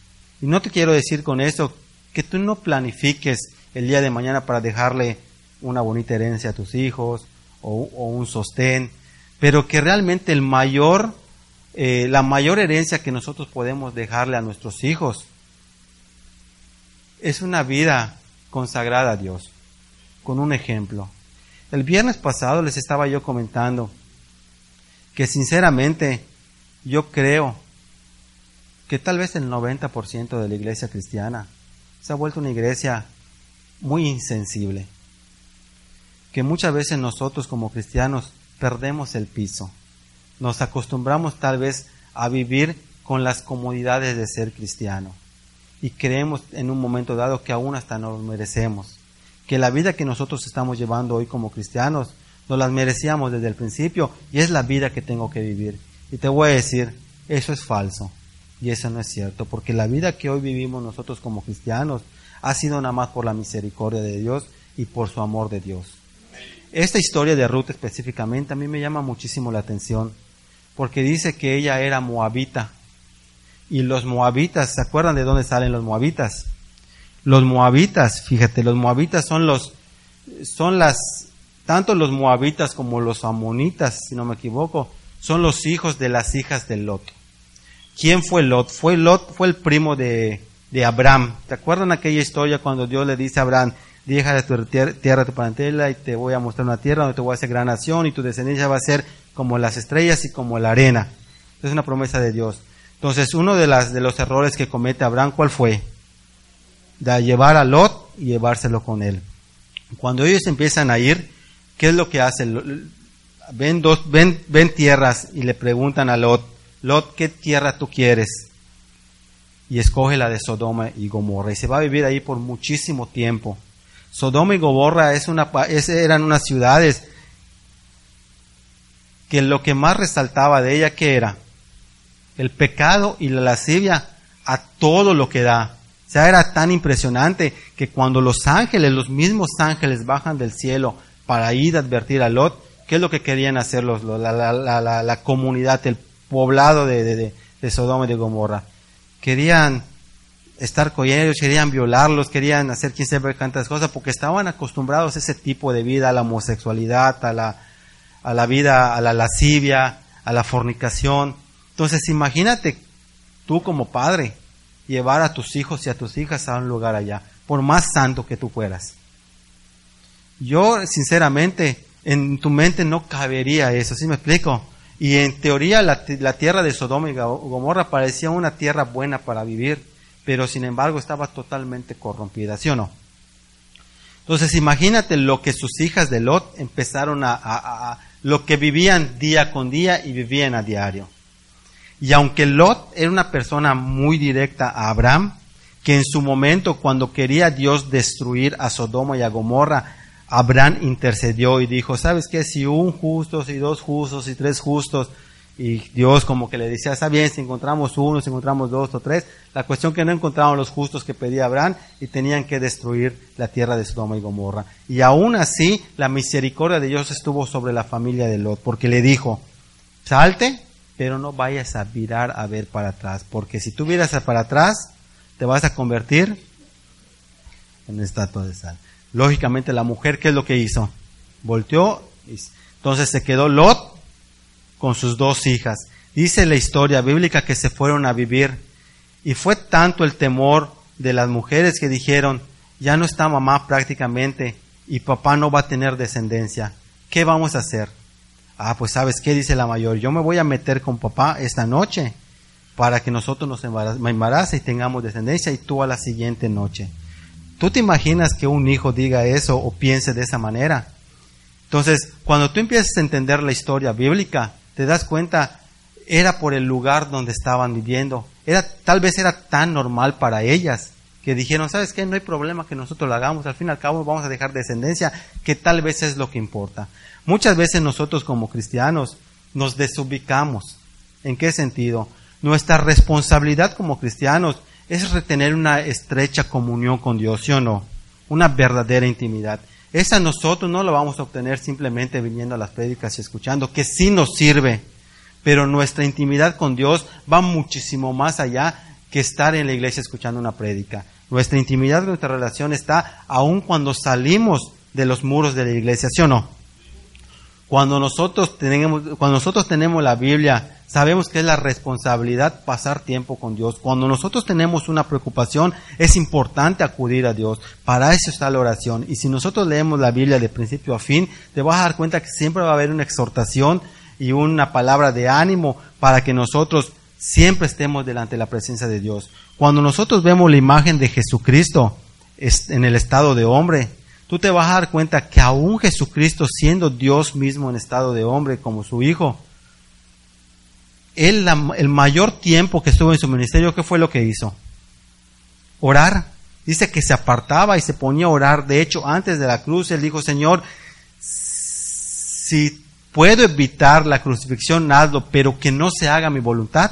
A: Y no te quiero decir con eso que tú no planifiques el día de mañana para dejarle una bonita herencia a tus hijos o, un sostén, pero que realmente el mayor, eh, la mayor herencia que nosotros podemos dejarle a nuestros hijos es una vida consagrada a Dios, con un ejemplo. El viernes pasado les estaba yo comentando que sinceramente yo creo que tal vez el 90% de la iglesia cristiana se ha vuelto una iglesia muy insensible, que muchas veces nosotros como cristianos perdemos el piso, nos acostumbramos tal vez a vivir con las comodidades de ser cristiano y creemos en un momento dado que aún hasta no lo merecemos, que la vida que nosotros estamos llevando hoy como cristianos nos las merecíamos desde el principio y es la vida que tengo que vivir. Y te voy a decir, eso es falso. Y eso no es cierto, porque la vida que hoy vivimos nosotros como cristianos ha sido nada más por la misericordia de Dios y por su amor de Dios. Esta historia de Ruth específicamente a mí me llama muchísimo la atención, porque dice que ella era moabita. Y los moabitas, ¿se acuerdan de dónde salen los moabitas? Los moabitas, fíjate, los moabitas son los, son las, tanto los moabitas como los amonitas, si no me equivoco, son los hijos de las hijas de Lot. ¿Quién fue Lot? Fue Lot, fue el primo de, de Abraham. ¿Te acuerdan aquella historia cuando Dios le dice a Abraham, deja de tu tierra, tu parentela y te voy a mostrar una tierra donde te voy a hacer gran nación y tu descendencia va a ser como las estrellas y como la arena? Es una promesa de Dios. Entonces, uno de, las, de los errores que comete Abraham, ¿cuál fue? De llevar a Lot y llevárselo con él. Cuando ellos empiezan a ir, ¿qué es lo que hace? ven, dos, ven, ven tierras y le preguntan a Lot, Lot, ¿qué tierra tú quieres? Y escoge la de Sodoma y Gomorra y se va a vivir ahí por muchísimo tiempo. Sodoma y Gomorra es una, eran unas ciudades que lo que más resaltaba de ella que era el pecado y la lascivia a todo lo que da. O sea, era tan impresionante que cuando los ángeles, los mismos ángeles bajan del cielo para ir a advertir a Lot, ¿Qué es lo que querían hacer los, la, la, la, comunidad, el poblado de, Sodoma y de Gomorra? Querían estar con ellos, querían violarlos, querían hacer quién sabe cuántas cosas, porque estaban acostumbrados a ese tipo de vida, a la homosexualidad, a la, a la vida, a la lascivia, a la fornicación. Entonces imagínate tú como padre llevar a tus hijos y a tus hijas a un lugar allá, por más santo que tú fueras. Yo, sinceramente, en tu mente no cabería eso, ¿sí me explico? Y en teoría la, tierra de Sodoma y Gomorra parecía una tierra buena para vivir, pero sin embargo estaba totalmente corrompida, ¿sí o no? Entonces imagínate lo que sus hijas de Lot empezaron a, a, lo que vivían día con día y vivían a diario. Y aunque Lot era una persona muy directa a Abraham, que en su momento cuando quería Dios destruir a Sodoma y a Gomorra, Abraham intercedió y dijo, ¿sabes qué? Si un justo, si dos justos, si tres justos, y Dios como que le decía, está bien, si encontramos uno, si encontramos dos o tres, la cuestión que no encontraban los justos que pedía Abraham y tenían que destruir la tierra de Sodoma y Gomorra. Y aún así, la misericordia de Dios estuvo sobre la familia de Lot, porque le dijo, salte, pero no vayas a virar a ver para atrás, porque si tú miras para atrás, te vas a convertir en estatua de sal. Lógicamente la mujer, ¿qué es lo que hizo? Volteó, entonces se quedó Lot con sus dos hijas. Dice la historia bíblica que se fueron a vivir y fue tanto el temor de las mujeres que dijeron, ya no está mamá prácticamente y papá no va a tener descendencia. ¿Qué vamos a hacer? Ah, pues sabes qué dice la mayor, yo me voy a meter con papá esta noche para que nosotros nos embarace y tengamos descendencia y tú a la siguiente noche. ¿Tú te imaginas que un hijo diga eso o piense de esa manera? Entonces, cuando tú empiezas a entender la historia bíblica, te das cuenta, era por el lugar donde estaban viviendo. Era, tal vez era tan normal para ellas que dijeron, ¿sabes qué? No hay problema que nosotros lo hagamos, al fin y al cabo vamos a dejar descendencia, que tal vez es lo que importa. Muchas veces nosotros como cristianos nos desubicamos. ¿En qué sentido? Nuestra responsabilidad como cristianos es retener una estrecha comunión con Dios, ¿sí o no? Una verdadera intimidad. Esa nosotros no lo vamos a obtener simplemente viniendo a las prédicas y escuchando, que sí nos sirve, pero nuestra intimidad con Dios va muchísimo más allá que estar en la iglesia escuchando una prédica. Nuestra intimidad, nuestra relación está aún cuando salimos de los muros de la iglesia, ¿sí o no? Cuando nosotros tenemos, cuando nosotros tenemos la Biblia sabemos que es la responsabilidad pasar tiempo con Dios. Cuando nosotros tenemos una preocupación, es importante acudir a Dios. Para eso está la oración. Y si nosotros leemos la Biblia de principio a fin, te vas a dar cuenta que siempre va a haber una exhortación y una palabra de ánimo para que nosotros siempre estemos delante de la presencia de Dios. Cuando nosotros vemos la imagen de Jesucristo en el estado de hombre, tú te vas a dar cuenta que aún Jesucristo siendo Dios mismo en estado de hombre como su Hijo, el mayor tiempo que estuvo en su ministerio, ¿qué fue lo que hizo? Orar. Dice que se apartaba y se ponía a orar. De hecho, antes de la cruz, él dijo, Señor, si puedo evitar la crucifixión, hazlo, pero que no se haga mi voluntad,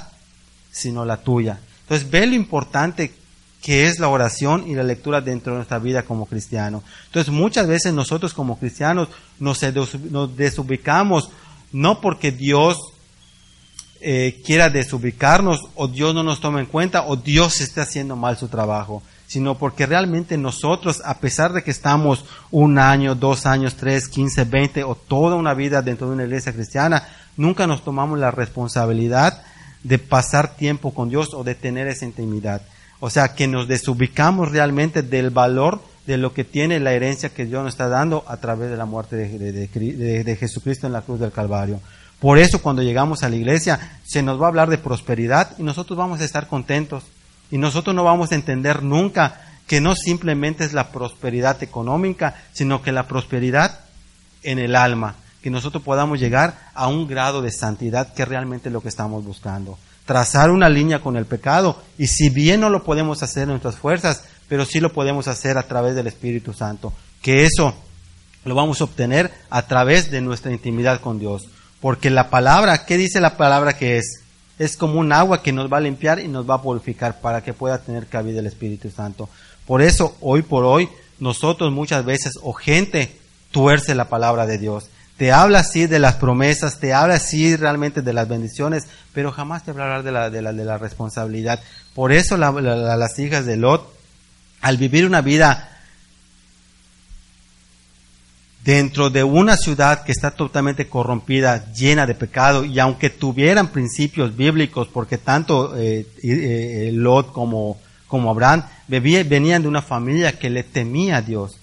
A: sino la tuya. Entonces, ve lo importante que es la oración y la lectura dentro de nuestra vida como cristiano. Entonces, muchas veces nosotros como cristianos nos desubicamos, no porque Dios eh, quiera desubicarnos o Dios no nos toma en cuenta o Dios está haciendo mal su trabajo, sino porque realmente nosotros, a pesar de que estamos un año, dos años, tres, quince, veinte o toda una vida dentro de una iglesia cristiana, nunca nos tomamos la responsabilidad de pasar tiempo con Dios o de tener esa intimidad. O sea, que nos desubicamos realmente del valor de lo que tiene la herencia que Dios nos está dando a través de la muerte de Jesucristo en la cruz del Calvario. Por eso cuando llegamos a la iglesia se nos va a hablar de prosperidad y nosotros vamos a estar contentos. Y nosotros no vamos a entender nunca que no simplemente es la prosperidad económica, sino que la prosperidad en el alma, que nosotros podamos llegar a un grado de santidad que es realmente lo que estamos buscando. Trazar una línea con el pecado y si bien no lo podemos hacer en nuestras fuerzas, pero sí lo podemos hacer a través del Espíritu Santo, que eso lo vamos a obtener a través de nuestra intimidad con Dios. Porque la palabra, ¿qué dice la palabra que es? Es como un agua que nos va a limpiar y nos va a purificar para que pueda tener cabida el Espíritu Santo. Por eso, hoy por hoy, nosotros muchas veces, o gente, tuerce la palabra de Dios. Te habla así de las promesas, te habla así realmente de las bendiciones, pero jamás te va a hablar de la, de la, de la responsabilidad. Por eso las hijas de Lot, al vivir una vida dentro de una ciudad que está totalmente corrompida, llena de pecado, y aunque tuvieran principios bíblicos, porque tanto eh, eh, Lot como, como Abraham venían de una familia que le temía a Dios.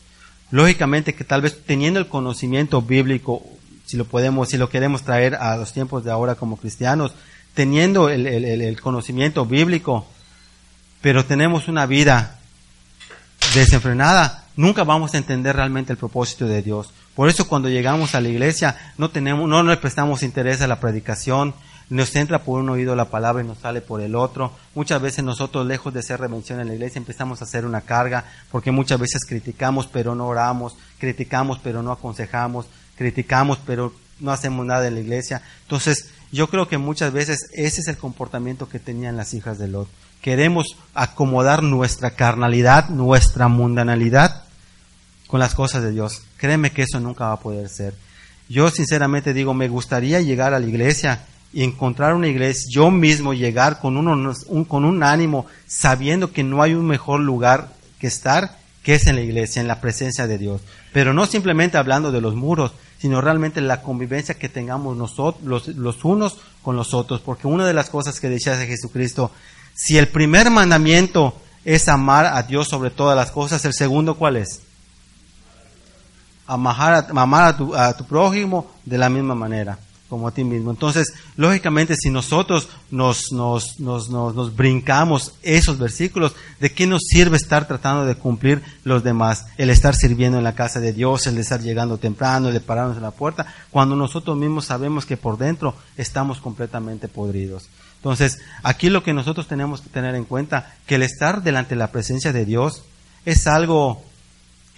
A: Lógicamente que tal vez teniendo el conocimiento bíblico, si lo podemos, si lo queremos traer a los tiempos de ahora como cristianos, teniendo el, el conocimiento bíblico, pero tenemos una vida desenfrenada, nunca vamos a entender realmente el propósito de Dios. Por eso cuando llegamos a la iglesia no tenemos, no le prestamos interés a la predicación, nos entra por un oído la palabra y nos sale por el otro. Muchas veces nosotros, lejos de ser revención en la iglesia, empezamos a hacer una carga, porque muchas veces criticamos pero no oramos, criticamos pero no aconsejamos, criticamos pero no hacemos nada en la iglesia. Entonces, yo creo que muchas veces ese es el comportamiento que tenían las hijas de Lot. Queremos acomodar nuestra carnalidad, nuestra mundanalidad con las cosas de Dios. Créeme que eso nunca va a poder ser. Yo sinceramente digo, me gustaría llegar a la iglesia y encontrar una iglesia, yo mismo llegar con, uno, un, con un ánimo, sabiendo que no hay un mejor lugar que estar, que es en la iglesia, en la presencia de Dios. Pero no simplemente hablando de los muros, sino realmente la convivencia que tengamos nosotros, los, los unos con los otros. Porque una de las cosas que decía Jesucristo, si el primer mandamiento es amar a Dios sobre todas las cosas, el segundo ¿cuál es? Amar a, amar a, tu, a tu prójimo de la misma manera como a ti mismo. Entonces, lógicamente, si nosotros nos, nos, nos, nos, brincamos esos versículos, ¿de qué nos sirve estar tratando de cumplir los demás? El estar sirviendo en la casa de Dios, el de estar llegando temprano, el de pararnos en la puerta, cuando nosotros mismos sabemos que por dentro estamos completamente podridos. Entonces, aquí lo que nosotros tenemos que tener en cuenta, que el estar delante de la presencia de Dios es algo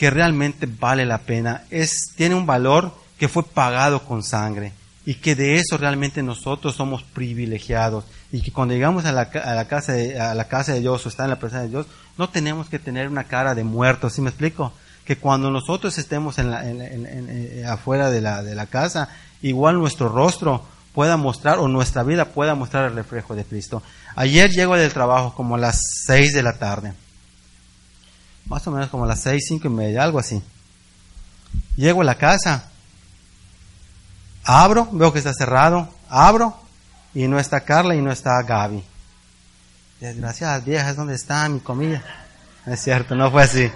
A: que realmente vale la pena, es, tiene un valor que fue pagado con sangre y que de eso realmente nosotros somos privilegiados y que cuando llegamos a la, a la, casa, de, a la casa de Dios o está en la presencia de Dios, no tenemos que tener una cara de muerto, ¿sí me explico? Que cuando nosotros estemos en la, en, en, eh, afuera de la, de la casa, igual nuestro rostro pueda mostrar o nuestra vida pueda mostrar el reflejo de Cristo. Ayer llego del trabajo como a las seis de la tarde más o menos como las seis, cinco y media, algo así. Llego a la casa, abro, veo que está cerrado, abro y no está Carla y no está Gaby. Desgraciadas viejas, ¿dónde está mi comida? Es cierto, no fue así.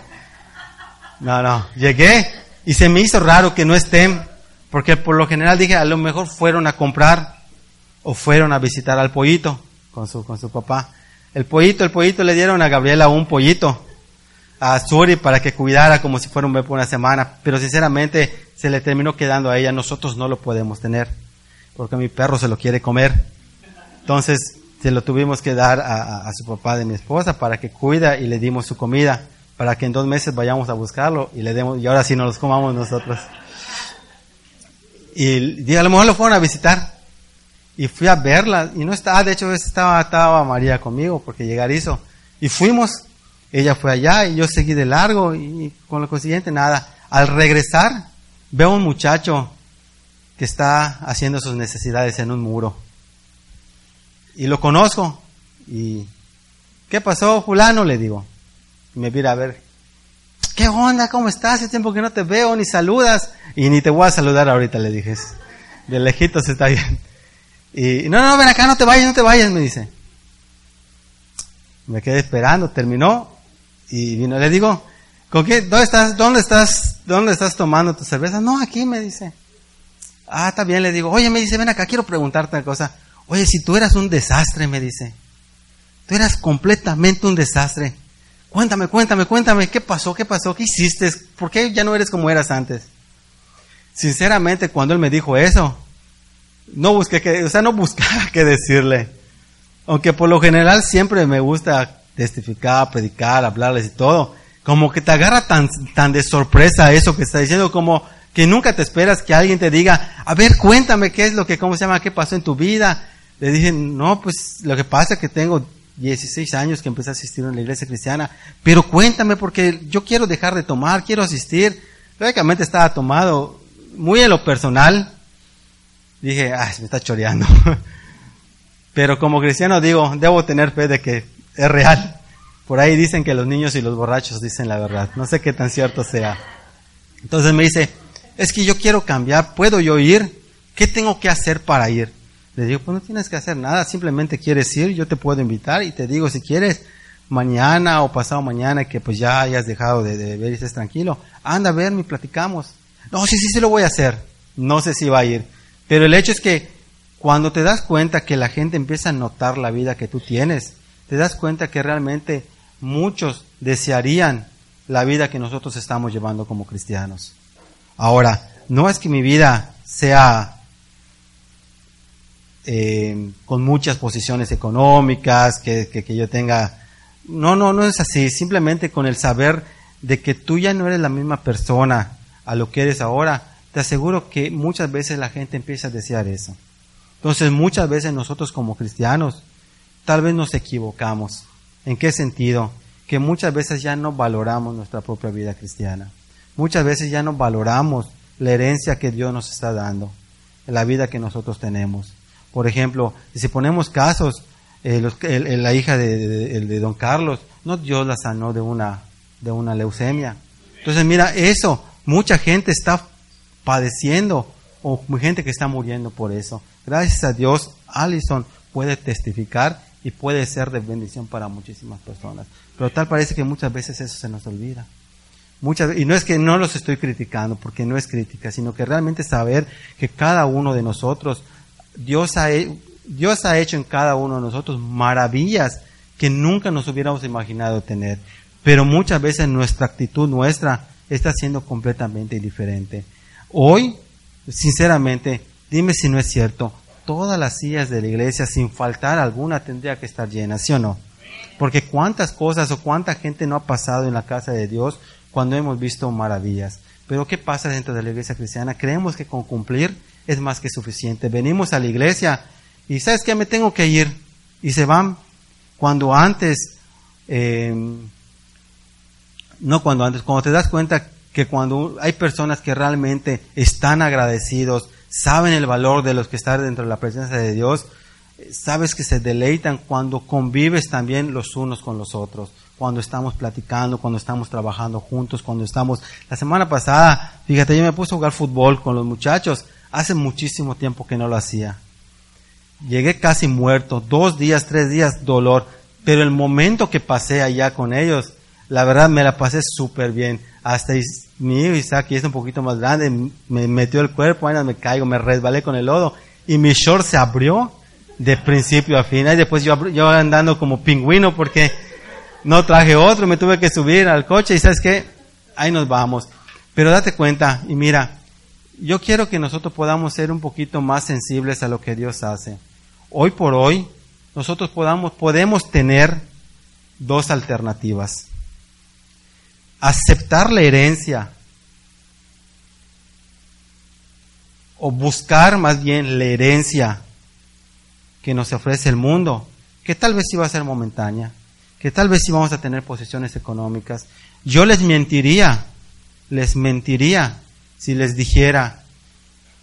A: No, no, llegué y se me hizo raro que no estén, porque por lo general dije, a lo mejor fueron a comprar o fueron a visitar al pollito con su, con su papá. El pollito, el pollito le dieron a Gabriela un pollito a Suri para que cuidara como si fuera un bebé por una semana, pero sinceramente se le terminó quedando a ella, nosotros no lo podemos tener, porque mi perro se lo quiere comer. Entonces se lo tuvimos que dar a, su papá de mi esposa para que cuida y le dimos su comida, para que en dos meses vayamos a buscarlo y le demos, y ahora sí nos los comamos nosotros. Y, a lo mejor lo fueron a visitar. Y fui a verla, y no estaba, de hecho estaba, estaba María conmigo, porque llegar hizo. Y fuimos, ella fue allá y yo seguí de largo y con lo consiguiente nada. Al regresar veo un muchacho que está haciendo sus necesidades en un muro. Y lo conozco. Y, ¿qué pasó, fulano? Le digo. Y me mira a ver. ¿Qué onda? ¿Cómo estás? Hace tiempo que no te veo, ni saludas. Y ni te voy a saludar ahorita, le dije. De lejitos está bien. Y, no, no, ven acá, no te vayas, no te vayas, me dice. Me quedé esperando, terminó y vino, le digo, ¿con qué? ¿Dónde estás? ¿Dónde estás? ¿Dónde estás tomando tu cerveza? No, aquí me dice. Ah, está bien, le digo, oye, me dice, ven acá, quiero preguntarte una cosa. Oye, si tú eras un desastre, me dice. Tú eras completamente un desastre. Cuéntame, cuéntame, cuéntame, ¿qué pasó? ¿Qué pasó? ¿Qué hiciste? ¿Por qué ya no eres como eras antes? Sinceramente, cuando él me dijo eso, no busqué que, o sea, no buscaba qué decirle. Aunque por lo general siempre me gusta testificar, predicar, hablarles y todo, como que te agarra tan, tan de sorpresa eso que está diciendo, como que nunca te esperas que alguien te diga, a ver, cuéntame qué es lo que, cómo se llama, qué pasó en tu vida. Le dije, no, pues lo que pasa es que tengo 16 años que empecé a asistir a la iglesia cristiana, pero cuéntame porque yo quiero dejar de tomar, quiero asistir. Lógicamente estaba tomado muy en lo personal. Dije, ay, me está choreando. pero como cristiano digo, debo tener fe de que es real. Por ahí dicen que los niños y los borrachos dicen la verdad. No sé qué tan cierto sea. Entonces me dice, es que yo quiero cambiar, ¿puedo yo ir? ¿Qué tengo que hacer para ir? Le digo, pues no tienes que hacer nada, simplemente quieres ir, yo te puedo invitar y te digo, si quieres, mañana o pasado mañana que pues ya hayas dejado de, ver y estés tranquilo, anda a verme y platicamos. No, sí, sí, sí lo voy a hacer. No sé si va a ir. Pero el hecho es que cuando te das cuenta que la gente empieza a notar la vida que tú tienes, te das cuenta que realmente muchos desearían la vida que nosotros estamos llevando como cristianos. Ahora, no es que mi vida sea eh, con muchas posiciones económicas, que, que, que yo tenga... No, no, no es así. Simplemente con el saber de que tú ya no eres la misma persona a lo que eres ahora, te aseguro que muchas veces la gente empieza a desear eso. Entonces muchas veces nosotros como cristianos tal vez nos equivocamos. ¿En qué sentido? Que muchas veces ya no valoramos nuestra propia vida cristiana. Muchas veces ya no valoramos la herencia que Dios nos está dando, la vida que nosotros tenemos. Por ejemplo, si ponemos casos, eh, la hija de, de, don Carlos, no Dios la sanó de una, de una leucemia. Entonces, mira, eso, mucha gente está padeciendo o gente que está muriendo por eso. Gracias a Dios, Allison puede testificar y puede ser de bendición para muchísimas personas. Pero tal parece que muchas veces eso se nos olvida. Muchas, y no es que no los estoy criticando, porque no es crítica, sino que realmente saber que cada uno de nosotros, Dios ha, Dios ha hecho en cada uno de nosotros maravillas que nunca nos hubiéramos imaginado tener. Pero muchas veces nuestra actitud nuestra está siendo completamente diferente. Hoy, sinceramente, dime si no es cierto, todas las sillas de la iglesia, sin faltar alguna, tendría que estar llenas, ¿sí o no? Porque cuántas cosas o cuánta gente no ha pasado en la casa de Dios cuando hemos visto maravillas. Pero ¿qué pasa dentro de la iglesia cristiana? Creemos que con cumplir es más que suficiente. Venimos a la iglesia y ¿sabes qué? Me tengo que ir. Y se van cuando antes, eh, no cuando antes, cuando te das cuenta que cuando hay personas que realmente están agradecidos, saben el valor de los que están dentro de la presencia de Dios, sabes que se deleitan cuando convives también los unos con los otros, cuando estamos platicando, cuando estamos trabajando juntos, cuando estamos... La semana pasada, fíjate, yo me puse a jugar fútbol con los muchachos, hace muchísimo tiempo que no lo hacía. Llegué casi muerto, dos días, tres días, dolor, pero el momento que pasé allá con ellos, la verdad me la pasé súper bien. Hasta mi hijo Isaac, es un poquito más grande, me metió el cuerpo, me caigo, me resbalé con el lodo y mi short se abrió de principio a fin. Y después yo, yo andando como pingüino porque no traje otro, me tuve que subir al coche y sabes qué, ahí nos vamos. Pero date cuenta y mira, yo quiero que nosotros podamos ser un poquito más sensibles a lo que Dios hace. Hoy por hoy, nosotros podamos, podemos tener dos alternativas aceptar la herencia o buscar más bien la herencia que nos ofrece el mundo, que tal vez iba a ser momentánea, que tal vez íbamos a tener posiciones económicas. Yo les mentiría, les mentiría si les dijera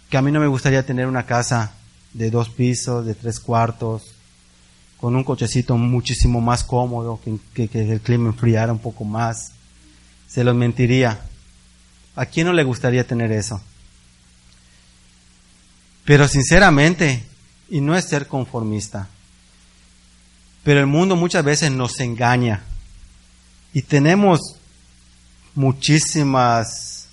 A: que a mí no me gustaría tener una casa de dos pisos, de tres cuartos, con un cochecito muchísimo más cómodo, que, que el clima enfriara un poco más, se los mentiría. ¿A quién no le gustaría tener eso? Pero sinceramente, y no es ser conformista, pero el mundo muchas veces nos engaña y tenemos muchísimas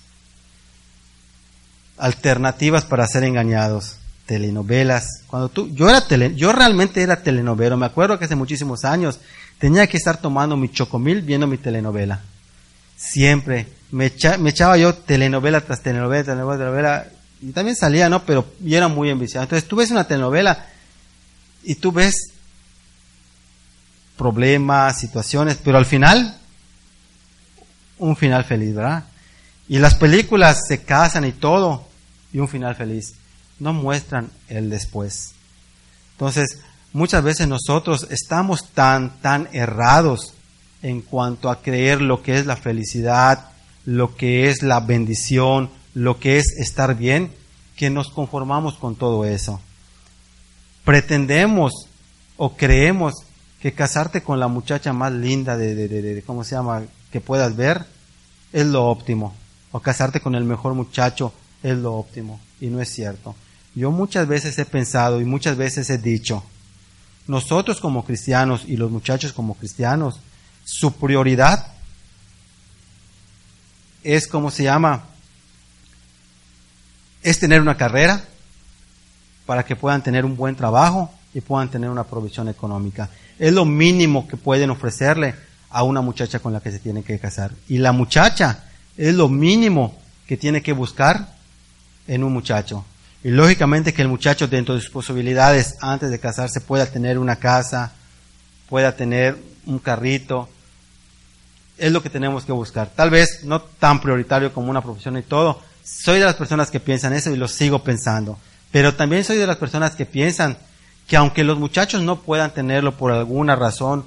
A: alternativas para ser engañados. Telenovelas. Cuando tú, yo era tele, yo realmente era telenovero. Me acuerdo que hace muchísimos años tenía que estar tomando mi chocomil viendo mi telenovela. Siempre. Me, me echaba yo telenovela tras telenovela, telenovela, telenovela. Y también salía, ¿no? Pero yo era muy enviciado. Entonces tú ves una telenovela y tú ves problemas, situaciones, pero al final, un final feliz, ¿verdad? Y las películas se casan y todo, y un final feliz. No muestran el después. Entonces, muchas veces nosotros estamos tan, tan errados en cuanto a creer lo que es la felicidad, lo que es la bendición, lo que es estar bien, que nos conformamos con todo eso. Pretendemos o creemos que casarte con la muchacha más linda de, de, de, ¿cómo se llama?, que puedas ver, es lo óptimo. O casarte con el mejor muchacho es lo óptimo. Y no es cierto. Yo muchas veces he pensado y muchas veces he dicho, nosotros como cristianos y los muchachos como cristianos, su prioridad es, como se llama? Es tener una carrera para que puedan tener un buen trabajo y puedan tener una provisión económica. Es lo mínimo que pueden ofrecerle a una muchacha con la que se tiene que casar. Y la muchacha es lo mínimo que tiene que buscar en un muchacho. Y lógicamente que el muchacho dentro de sus posibilidades antes de casarse pueda tener una casa, pueda tener un carrito. Es lo que tenemos que buscar. Tal vez no tan prioritario como una profesión y todo. Soy de las personas que piensan eso y lo sigo pensando. Pero también soy de las personas que piensan que aunque los muchachos no puedan tenerlo por alguna razón,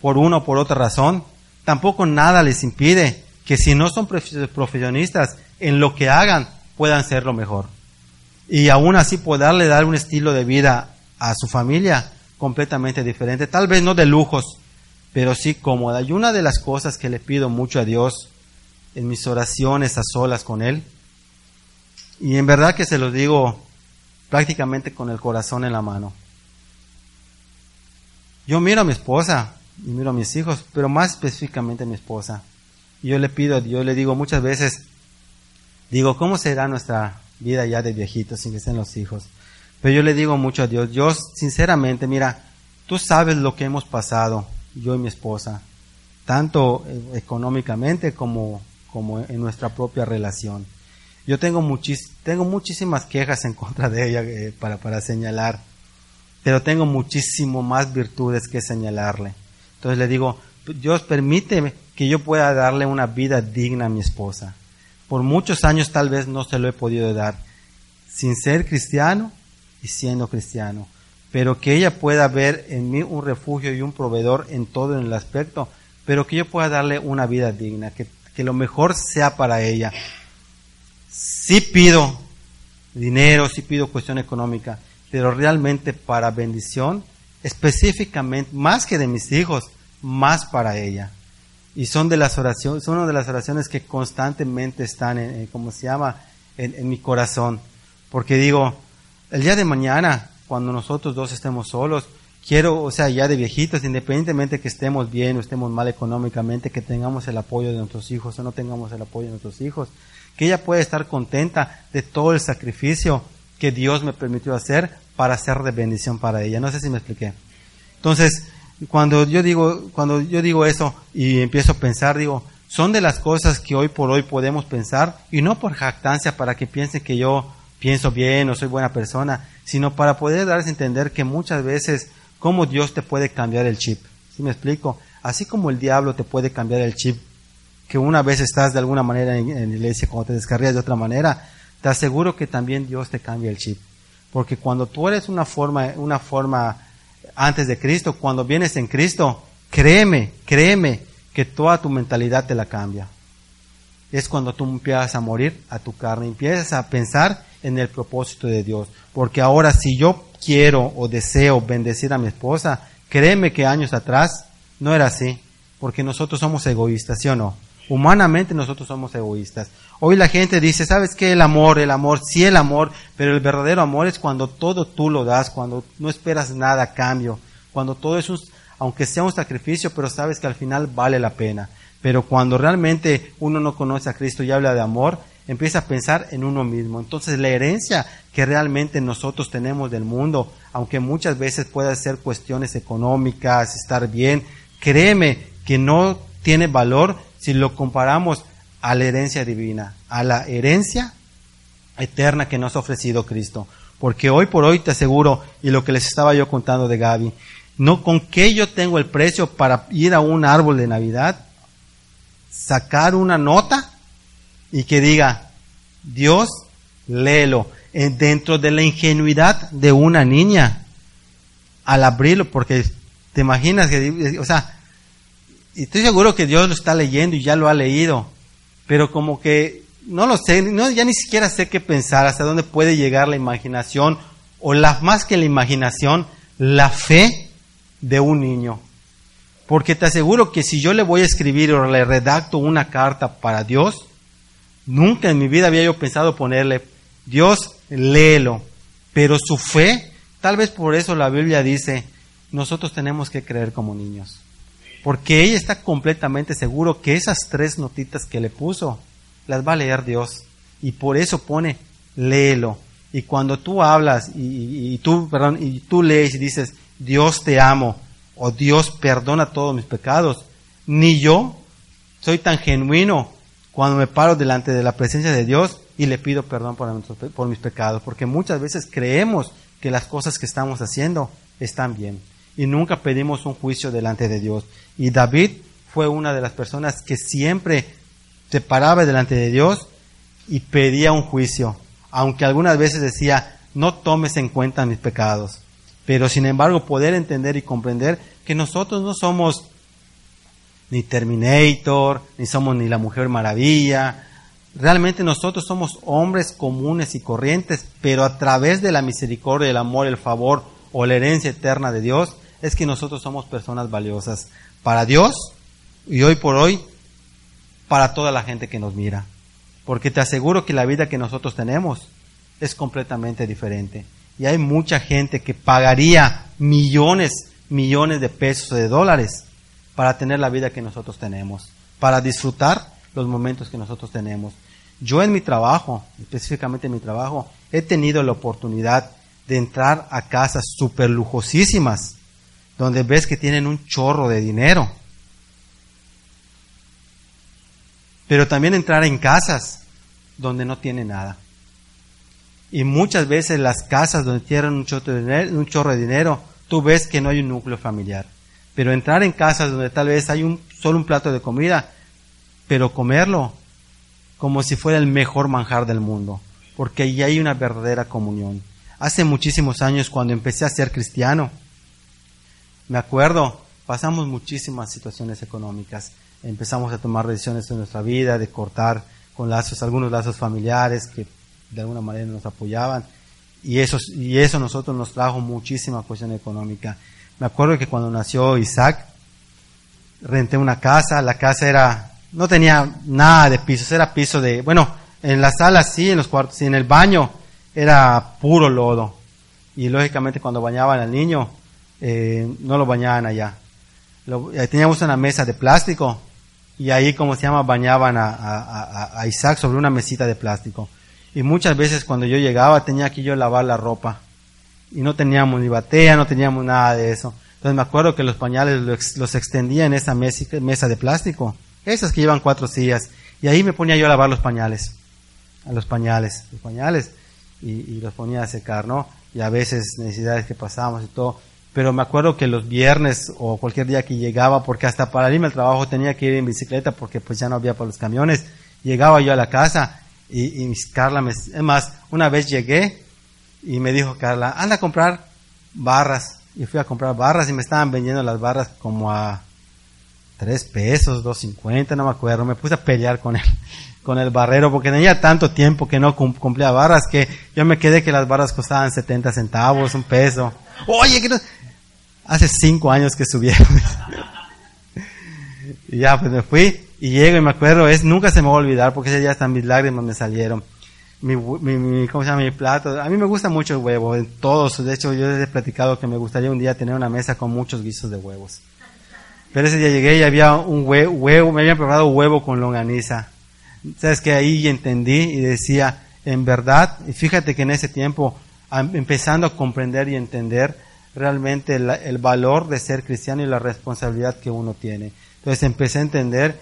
A: por una o por otra razón, tampoco nada les impide que si no son profesionistas en lo que hagan, puedan ser lo mejor y aún así poderle dar un estilo de vida a su familia completamente diferente. Tal vez no de lujos, pero sí cómoda. Y una de las cosas que le pido mucho a Dios en mis oraciones a solas con Él, y en verdad que se lo digo prácticamente con el corazón en la mano. Yo miro a mi esposa y miro a mis hijos, pero más específicamente a mi esposa. Y yo le pido a Dios, le digo muchas veces, digo, ¿cómo será nuestra vida ya de viejitos sin que sean los hijos. Pero yo le digo mucho a Dios, Dios, sinceramente, mira, tú sabes lo que hemos pasado, yo y mi esposa, tanto eh, económicamente como, como en nuestra propia relación. Yo tengo, muchis, tengo muchísimas quejas en contra de ella eh, para, para señalar, pero tengo muchísimo más virtudes que señalarle. Entonces le digo, Dios permíteme que yo pueda darle una vida digna a mi esposa por muchos años tal vez no se lo he podido dar, sin ser cristiano y siendo cristiano, pero que ella pueda ver en mí un refugio y un proveedor en todo el aspecto, pero que yo pueda darle una vida digna, que, que lo mejor sea para ella. Sí pido dinero, sí pido cuestión económica, pero realmente para bendición, específicamente, más que de mis hijos, más para ella y son de las oraciones, son una de las oraciones que constantemente están en, como se llama, en, mi corazón. Porque digo, el día de mañana, cuando nosotros dos estemos solos, quiero, o sea, ya de viejitos, independientemente que estemos bien o estemos mal económicamente, que tengamos el apoyo de nuestros hijos o no tengamos el apoyo de nuestros hijos, que ella pueda estar contenta de todo el sacrificio que Dios me permitió hacer para ser de bendición para ella. No sé si me expliqué. Entonces, cuando yo digo, cuando yo digo eso y empiezo a pensar, digo, son de las cosas que hoy por hoy podemos pensar y no por jactancia para que piensen que yo pienso bien o soy buena persona, sino para poder darles a entender que muchas veces cómo Dios te puede cambiar el chip. ¿Sí me explico? Así como el diablo te puede cambiar el chip, que una vez estás de alguna manera en, la iglesia, cuando te descarrías de otra manera, te aseguro que también Dios te cambia el chip. Porque cuando tú eres una forma, una forma antes de Cristo, cuando vienes en Cristo, créeme, créeme que toda tu mentalidad te la cambia. Es cuando tú empiezas a morir a tu carne, empiezas a pensar en el propósito de Dios. Porque ahora si yo quiero o deseo bendecir a mi esposa, créeme que años atrás no era así, porque nosotros somos egoístas, ¿sí o no? Humanamente nosotros somos egoístas. Hoy la gente dice, ¿sabes qué? El amor, el amor, sí el amor, pero el verdadero amor es cuando todo tú lo das, cuando no esperas nada a cambio, cuando todo es un, aunque sea un sacrificio, pero sabes que al final vale la pena. Pero cuando realmente uno no conoce a Cristo y habla de amor, empieza a pensar en uno mismo. Entonces la herencia que realmente nosotros tenemos del mundo, aunque muchas veces pueda ser cuestiones económicas, estar bien, créeme que no tiene valor si lo comparamos a la herencia divina, a la herencia eterna que nos ha ofrecido Cristo. Porque hoy por hoy te aseguro, y lo que les estaba yo contando de Gaby, no con qué yo tengo el precio para ir a un árbol de Navidad, sacar una nota y que diga, Dios, léelo, dentro de la ingenuidad de una niña, al abrirlo, porque te imaginas que, o sea, estoy seguro que Dios lo está leyendo y ya lo ha leído, pero como que no lo sé, no, ya ni siquiera sé qué pensar, hasta dónde puede llegar la imaginación, o más que la imaginación, la fe de un niño. Porque te aseguro que si yo le voy a escribir o le redacto una carta para Dios, nunca en mi vida había yo pensado ponerle, Dios, léelo. Pero su fe, tal vez por eso la Biblia dice, nosotros tenemos que creer como niños. Porque ella está completamente seguro que esas tres notitas que le puso las va a leer Dios. Y por eso pone, léelo. Y cuando tú hablas y, tú, perdón, y tú lees y dices, Dios te amo o Dios perdona todos mis pecados, ni yo soy tan genuino cuando me paro delante de la presencia de Dios y le pido perdón por, por mis pecados, porque muchas veces creemos que las cosas que estamos haciendo están bien y nunca pedimos un juicio delante de Dios. Y David fue una de las personas que siempre se paraba delante de Dios y pedía un juicio, aunque algunas veces decía, no tomes en cuenta mis pecados. Pero sin embargo, poder entender y comprender que nosotros no somos ni Terminator, ni somos ni la Mujer Maravilla. Realmente nosotros somos hombres comunes y corrientes, pero a través de la misericordia, el amor, el favor o la herencia eterna de Dios, es que nosotros somos personas valiosas para Dios y hoy por hoy para toda la gente que nos mira. Porque te aseguro que la vida que nosotros tenemos es completamente diferente. Y hay mucha gente que pagaría millones, millones de pesos o de dólares para tener la vida que nosotros tenemos, para disfrutar los momentos que nosotros tenemos. Yo en mi trabajo, específicamente en mi trabajo, he tenido la oportunidad de entrar a casas súper lujosísimas, donde ves que tienen un chorro de dinero. Pero también entrar en casas donde no tienen nada. Y muchas veces las casas donde tienen un chorro, de dinero, tú ves que no hay un núcleo familiar. Pero entrar en casas donde tal vez hay un, solo un plato de comida, pero comerlo como si fuera el mejor manjar del mundo, porque ahí hay una verdadera comunión. Hace muchísimos años cuando empecé a ser cristiano, me acuerdo, pasamos muchísimas situaciones económicas. Empezamos a tomar decisiones en nuestra vida, de cortar con lazos, algunos lazos familiares que de alguna manera nos apoyaban. Y eso, y eso nosotros nos trajo muchísima cuestión económica. Me acuerdo que cuando nació Isaac, renté una casa, la casa era, no tenía nada de pisos, era piso de, bueno, en la sala sí, en los cuartos sí, en el baño era puro lodo. Y lógicamente cuando bañaban al niño, eh, no lo bañaban allá. Teníamos una mesa de plástico y ahí, como se llama, bañaban a, Isaac sobre una mesita de plástico. Y muchas veces cuando yo llegaba tenía que yo lavar la ropa. Y no teníamos ni batea, no teníamos nada de eso. Entonces me acuerdo que los pañales los, extendía en esa mesa, de plástico. Esas que llevan cuatro sillas. Y ahí me ponía yo a lavar los pañales. A los pañales. Los pañales. Y, y los ponía a secar, ¿no? Y a veces necesidades que pasábamos y todo pero me acuerdo que los viernes o cualquier día que llegaba, porque hasta para irme al trabajo tenía que ir en bicicleta porque pues ya no había para los camiones, llegaba yo a la casa y, y Carla me, es más, una vez llegué y me dijo Carla, anda a comprar barras. Y fui a comprar barras y me estaban vendiendo las barras como a tres pesos, dos cincuenta, no me acuerdo. Me puse a pelear con él, con el barrero porque tenía tanto tiempo que no cumplía barras que yo me quedé que las barras costaban 70 centavos, un peso. Oye, que no, hace cinco años que subieron. y ya, pues me fui y llego y me acuerdo, es, nunca se me va a olvidar porque ese día hasta mis lágrimas me salieron. Mi, mi, ¿cómo se llama? Mi plato. A mí me gusta mucho el huevo, todos. De hecho, yo he platicado que me gustaría un día tener una mesa con muchos guisos de huevos. Pero ese día llegué y había un huevo, huevo me habían preparado huevo con longaniza. Sabes que ahí entendí y decía, en verdad, y fíjate que en ese tiempo, empezando a comprender y entender, realmente el, valor de ser cristiano y la responsabilidad que uno tiene. Entonces empecé a entender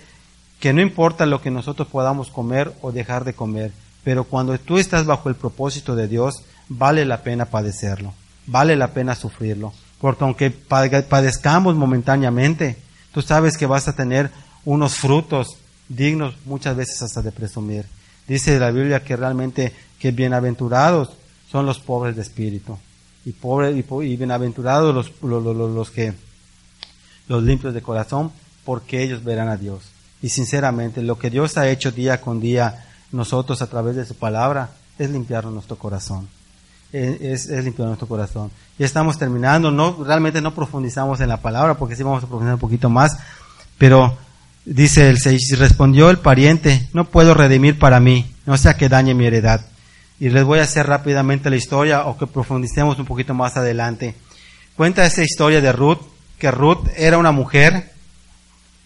A: que no importa lo que nosotros podamos comer o dejar de comer, pero cuando tú estás bajo el propósito de Dios, vale la pena padecerlo, vale la pena sufrirlo, porque aunque padezcamos momentáneamente, tú sabes que vas a tener unos frutos dignos muchas veces hasta de presumir. Dice la Biblia que realmente que bienaventurados son los pobres de espíritu, y pobres y, bienaventurados los, los, los, que los limpios de corazón, porque ellos verán a Dios. Y sinceramente, lo que Dios ha hecho día con día nosotros a través de su palabra es limpiar nuestro corazón. Es, limpiar nuestro corazón. Ya estamos terminando, no, realmente no profundizamos en la palabra porque sí vamos a profundizar un poquito más, pero dice el 6, respondió el pariente, no puedo redimir para mí, no sea que dañe mi heredad y les voy a hacer rápidamente la historia o que profundicemos un poquito más adelante. Cuenta esa historia de Ruth, que Ruth era una mujer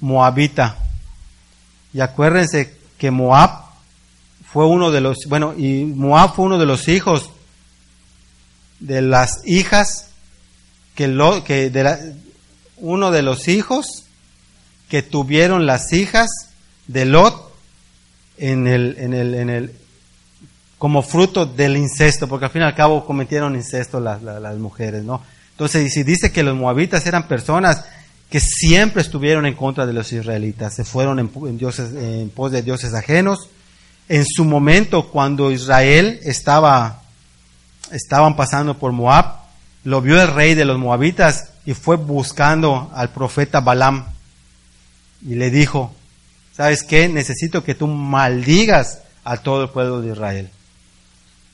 A: moabita. Y acuérdense que Moab fue uno de los, bueno, y Moab fue uno de los hijos de las hijas que lo, que de la, uno de los hijos que tuvieron las hijas de Lot en el, en el, en el, como fruto del incesto, porque al fin y al cabo cometieron incesto las, las, mujeres, ¿no? Entonces, si dice que los moabitas eran personas que siempre estuvieron en contra de los israelitas, se fueron en, dioses, en pos de dioses ajenos. En su momento, cuando Israel estaba, estaban pasando por Moab, lo vio el rey de los moabitas y fue buscando al profeta Balaam y le dijo, ¿sabes qué? Necesito que tú maldigas a todo el pueblo de Israel.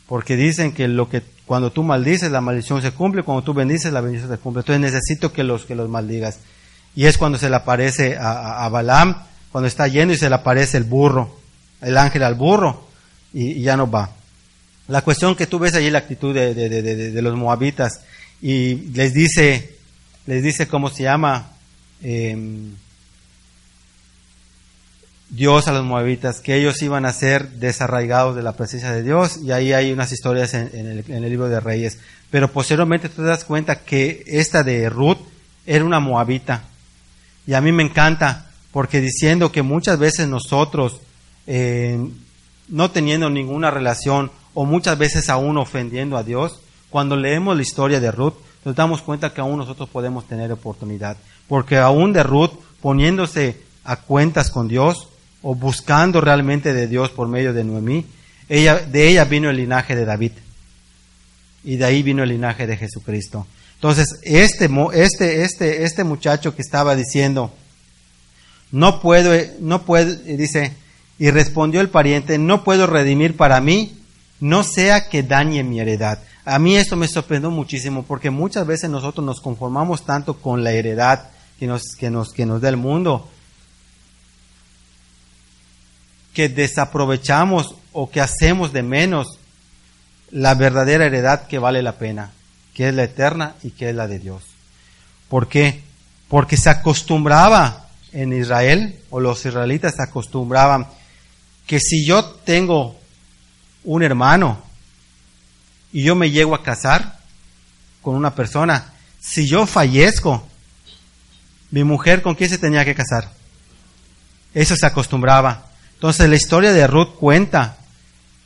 A: Porque dicen que lo que cuando tú maldices la maldición se cumple, cuando tú bendices la bendición se cumple. Entonces necesito que los que los maldigas. Y es cuando se le aparece a, a, Balaam, cuando está yendo y se le aparece el burro, el ángel al burro, y, ya no va. La cuestión que tú ves allí la actitud de, de, de, los moabitas, y les dice, les dice cómo se llama, eh, Dios a los moabitas, que ellos iban a ser desarraigados de la presencia de Dios, y ahí hay unas historias en, el, libro de Reyes. Pero posteriormente tú te das cuenta que esta de Ruth era una moabita. Y a mí me encanta, porque diciendo que muchas veces nosotros, eh, no teniendo ninguna relación, o muchas veces aún ofendiendo a Dios, cuando leemos la historia de Ruth, nos damos cuenta que aún nosotros podemos tener oportunidad. Porque aún de Ruth, poniéndose a cuentas con Dios, o buscando realmente de Dios por medio de Noemí, ella, de ella vino el linaje de David. Y de ahí vino el linaje de Jesucristo. Entonces, este, este, este, este muchacho que estaba diciendo, no puedo, no puedo, dice, y respondió el pariente, no puedo redimir para mí, no sea que dañe mi heredad. A mí esto me sorprendió muchísimo porque muchas veces nosotros nos conformamos tanto con la heredad que nos, que nos, que nos da el mundo que desaprovechamos o que hacemos de menos la verdadera heredad que vale la pena, que es la eterna y que es la de Dios. ¿Por qué? Porque se acostumbraba en Israel, o los israelitas se acostumbraban, que si yo tengo un hermano y yo me llego a casar con una persona, si yo fallezco, mi mujer con quién se tenía que casar. Eso se acostumbraba. Entonces la historia de Ruth cuenta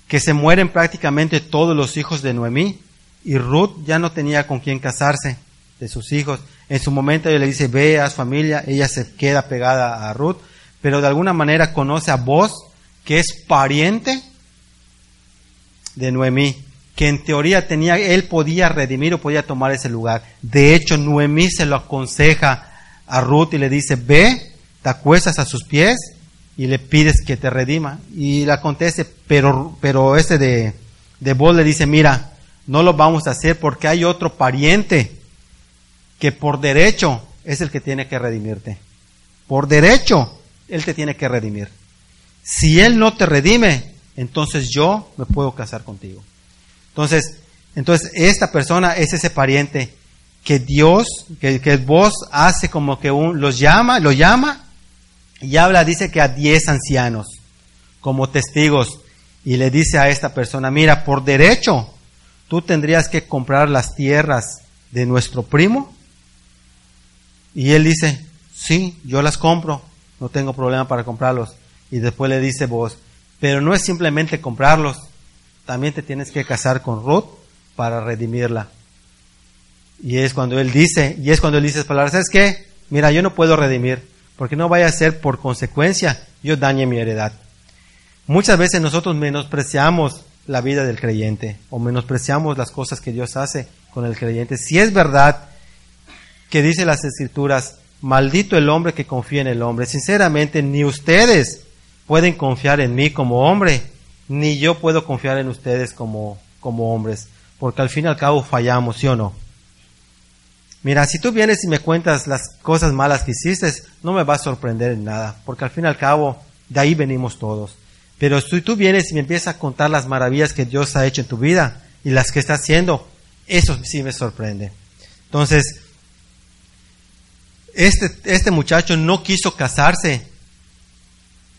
A: que se mueren prácticamente todos los hijos de Noemí y Ruth ya no tenía con quién casarse de sus hijos. En su momento ella le dice, ve a su familia, ella se queda pegada a Ruth, pero de alguna manera conoce a vos, que es pariente de Noemí, que en teoría tenía, él podía redimir o podía tomar ese lugar. De hecho, Noemí se lo aconseja a Ruth y le dice, ve, te acuestas a sus pies y le pides que te redima. Y la conteste, pero, pero este de, de vos le dice, mira, no lo vamos a hacer porque hay otro pariente que por derecho es el que tiene que redimirte. Por derecho, él te tiene que redimir. Si él no te redime, entonces yo me puedo casar contigo. Entonces, entonces esta persona es ese pariente que Dios, que, vos hace como que un, los llama, lo llama y habla, dice que a diez ancianos como testigos y le dice a esta persona, mira, por derecho, tú tendrías que comprar las tierras de nuestro primo. Y él dice, sí, yo las compro, no tengo problema para comprarlos. Y después le dice vos, pero no es simplemente comprarlos, también te tienes que casar con Ruth para redimirla. Y es cuando él dice, y es cuando él dice palabras, ¿sabes qué? Mira, yo no puedo redimir, porque no vaya a ser por consecuencia yo dañe mi heredad. Muchas veces nosotros menospreciamos la vida del creyente o menospreciamos las cosas que Dios hace con el creyente. Si es verdad que dice las escrituras, maldito el hombre que confía en el hombre, sinceramente ni ustedes pueden confiar en mí como hombre, ni yo puedo confiar en ustedes como, como hombres, porque al fin y al cabo fallamos, ¿sí o no? Mira, si tú vienes y me cuentas las cosas malas que hiciste, no me va a sorprender en nada, porque al fin y al cabo, de ahí venimos todos. Pero si tú vienes y me empiezas a contar las maravillas que Dios ha hecho en tu vida y las que está haciendo, eso sí me sorprende. Entonces, este, este muchacho no quiso casarse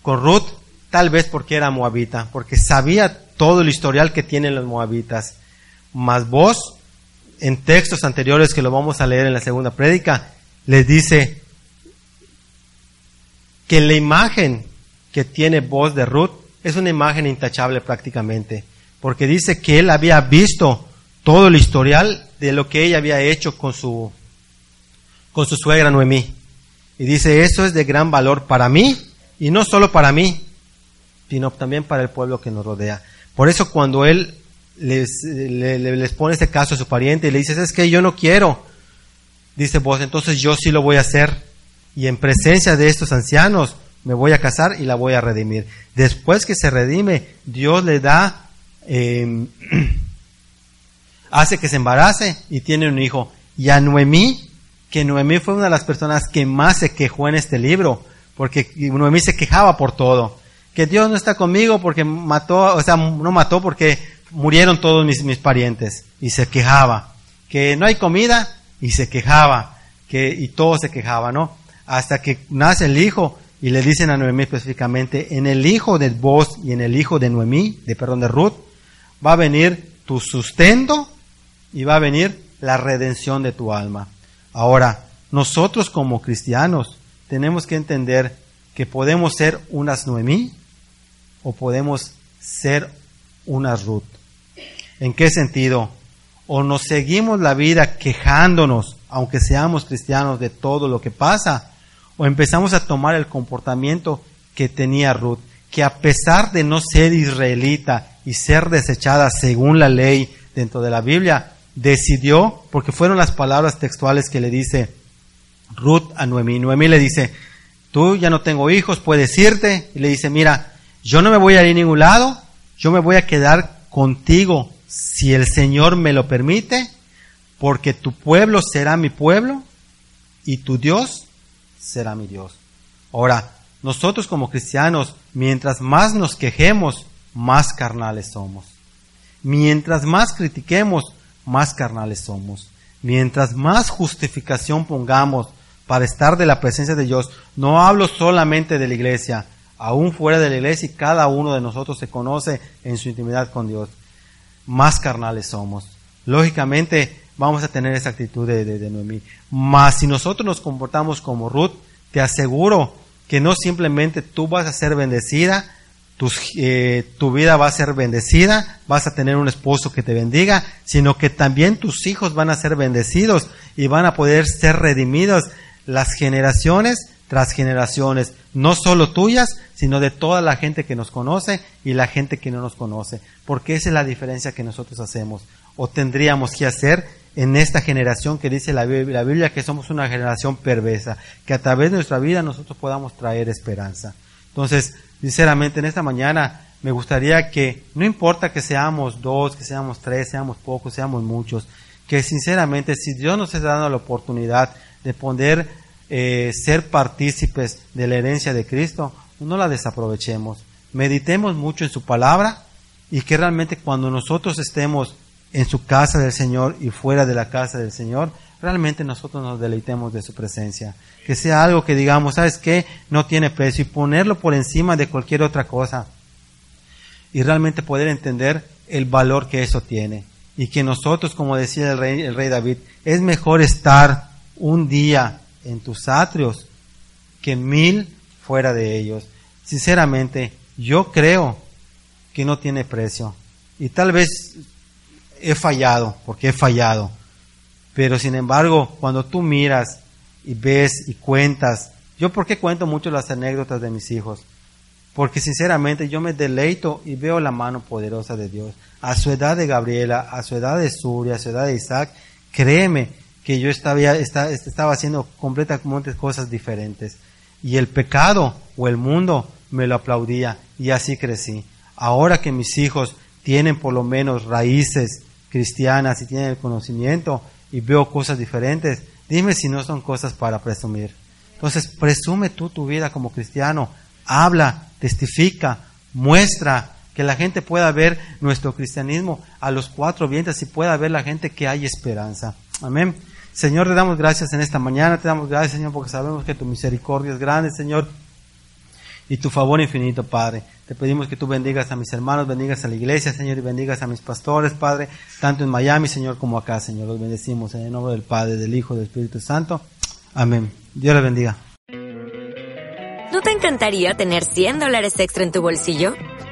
A: con Ruth, tal vez porque era moabita, porque sabía todo el historial que tienen los moabitas. Mas vos en textos anteriores que lo vamos a leer en la segunda prédica, les dice que la imagen que tiene voz de Ruth es una imagen intachable prácticamente. porque dice que él había visto todo el historial de lo que ella había hecho con su, con su suegra Noemí. Y dice, eso es de gran valor para mí, y no solo para mí, sino también para el pueblo que nos rodea. Por eso cuando él les, les pone este caso a su pariente y le dice, es que yo no quiero, dice vos, entonces yo sí lo voy a hacer. Y en presencia de estos ancianos me voy a casar y la voy a redimir. Después que se redime, Dios le da, em, hace que se embarace y tiene un hijo. Y a Noemí, que Noemí fue una de las personas que más se quejó en este libro, porque Noemí se quejaba por todo. Que Dios no está conmigo porque mató, o sea, no mató porque murieron todos mis, mis parientes. Y se quejaba. Que no hay comida y se quejaba. Que, y todo se quejaba, ¿no? Hasta que nace el hijo y le dicen a Noemí específicamente, en el hijo de vos y en el hijo de Noemí, de perdón, de Ruth, va a venir tu sustento y va a venir la redención de tu alma. Ahora, nosotros como cristianos tenemos que entender que podemos ser unas Noemí o podemos ser unas Ruth. ¿En qué sentido? O nos seguimos la vida quejándonos, aunque seamos cristianos, de todo lo que pasa, o empezamos a tomar el comportamiento que tenía Ruth, que a pesar de no ser israelita y ser desechada según la ley dentro de la Biblia, decidió, porque fueron las palabras textuales que le dice Ruth a Noemí. Noemí le dice, tú ya no tengo hijos, puedes irte. Y le dice, mira, yo no me voy a ir a ningún lado, yo me voy a quedar contigo si el Señor me lo permite, porque tu pueblo será mi pueblo y tu Dios será mi Dios. Ahora, nosotros como cristianos, mientras más nos quejemos, más carnales somos. Mientras más critiquemos, más carnales somos. Mientras más justificación pongamos para estar de la presencia de Dios, no hablo solamente de la iglesia, aún fuera de la iglesia y cada uno de nosotros se conoce en su intimidad con Dios, más carnales somos. Lógicamente, vamos a tener esa actitud de, de, Noemí. Mas si nosotros nos comportamos como Ruth, te aseguro que no simplemente tú vas a ser bendecida, eh, tu vida va a ser bendecida, vas a tener un esposo que te bendiga, sino que también tus hijos van a ser bendecidos y van a poder ser redimidos las generaciones tras generaciones, no solo tuyas, sino de toda la gente que nos conoce y la gente que no nos conoce, porque esa es la diferencia que nosotros hacemos o tendríamos que hacer en esta generación que dice la Biblia, que somos una generación perversa, que a través de nuestra vida nosotros podamos traer esperanza. Entonces, sinceramente, en esta mañana me gustaría que, no importa que seamos dos, que seamos tres, seamos pocos, seamos muchos, que sinceramente, si Dios nos está dando la oportunidad de poder eh, ser partícipes de la herencia de Cristo, no la desaprovechemos. Meditemos mucho en su palabra y que realmente cuando nosotros estemos en su casa del Señor y fuera de la casa del Señor, realmente nosotros nos deleitemos de su presencia. Que sea algo que digamos, ¿sabes qué? No tiene precio y ponerlo por encima de cualquier otra cosa. Y realmente poder entender el valor que eso tiene. Y que nosotros, como decía el rey, el rey David, es mejor estar un día en tus atrios que mil fuera de ellos. Sinceramente, yo creo que no tiene precio. Y tal vez he fallado, porque he fallado. Pero sin embargo, cuando tú miras y ves y cuentas, yo por qué cuento mucho las anécdotas de mis hijos, porque sinceramente yo me deleito y veo la mano poderosa de Dios. A su edad de Gabriela, a su edad de Surya, a su edad de Isaac, créeme que yo estaba haciendo completamente cosas diferentes. Y el pecado o el mundo me lo aplaudía y así crecí. Ahora que mis hijos tienen por lo menos raíces cristianas y tienen el conocimiento y veo cosas diferentes, dime si no son cosas para presumir. Entonces, presume tú tu vida como cristiano, habla, testifica, muestra, que la gente pueda ver nuestro cristianismo a los cuatro vientos y pueda ver la gente que hay esperanza. Amén. Señor, te damos gracias en esta mañana, te damos gracias, Señor, porque sabemos que tu misericordia es grande, Señor y tu favor infinito, Padre. Te pedimos que tú bendigas a mis hermanos, bendigas a la iglesia, Señor, y bendigas a mis pastores, Padre, tanto en Miami, Señor, como acá, Señor. Los bendecimos en el nombre del Padre, del Hijo, del Espíritu Santo. Amén. Dios les bendiga.
B: ¿No te encantaría tener 100 dólares extra en tu bolsillo?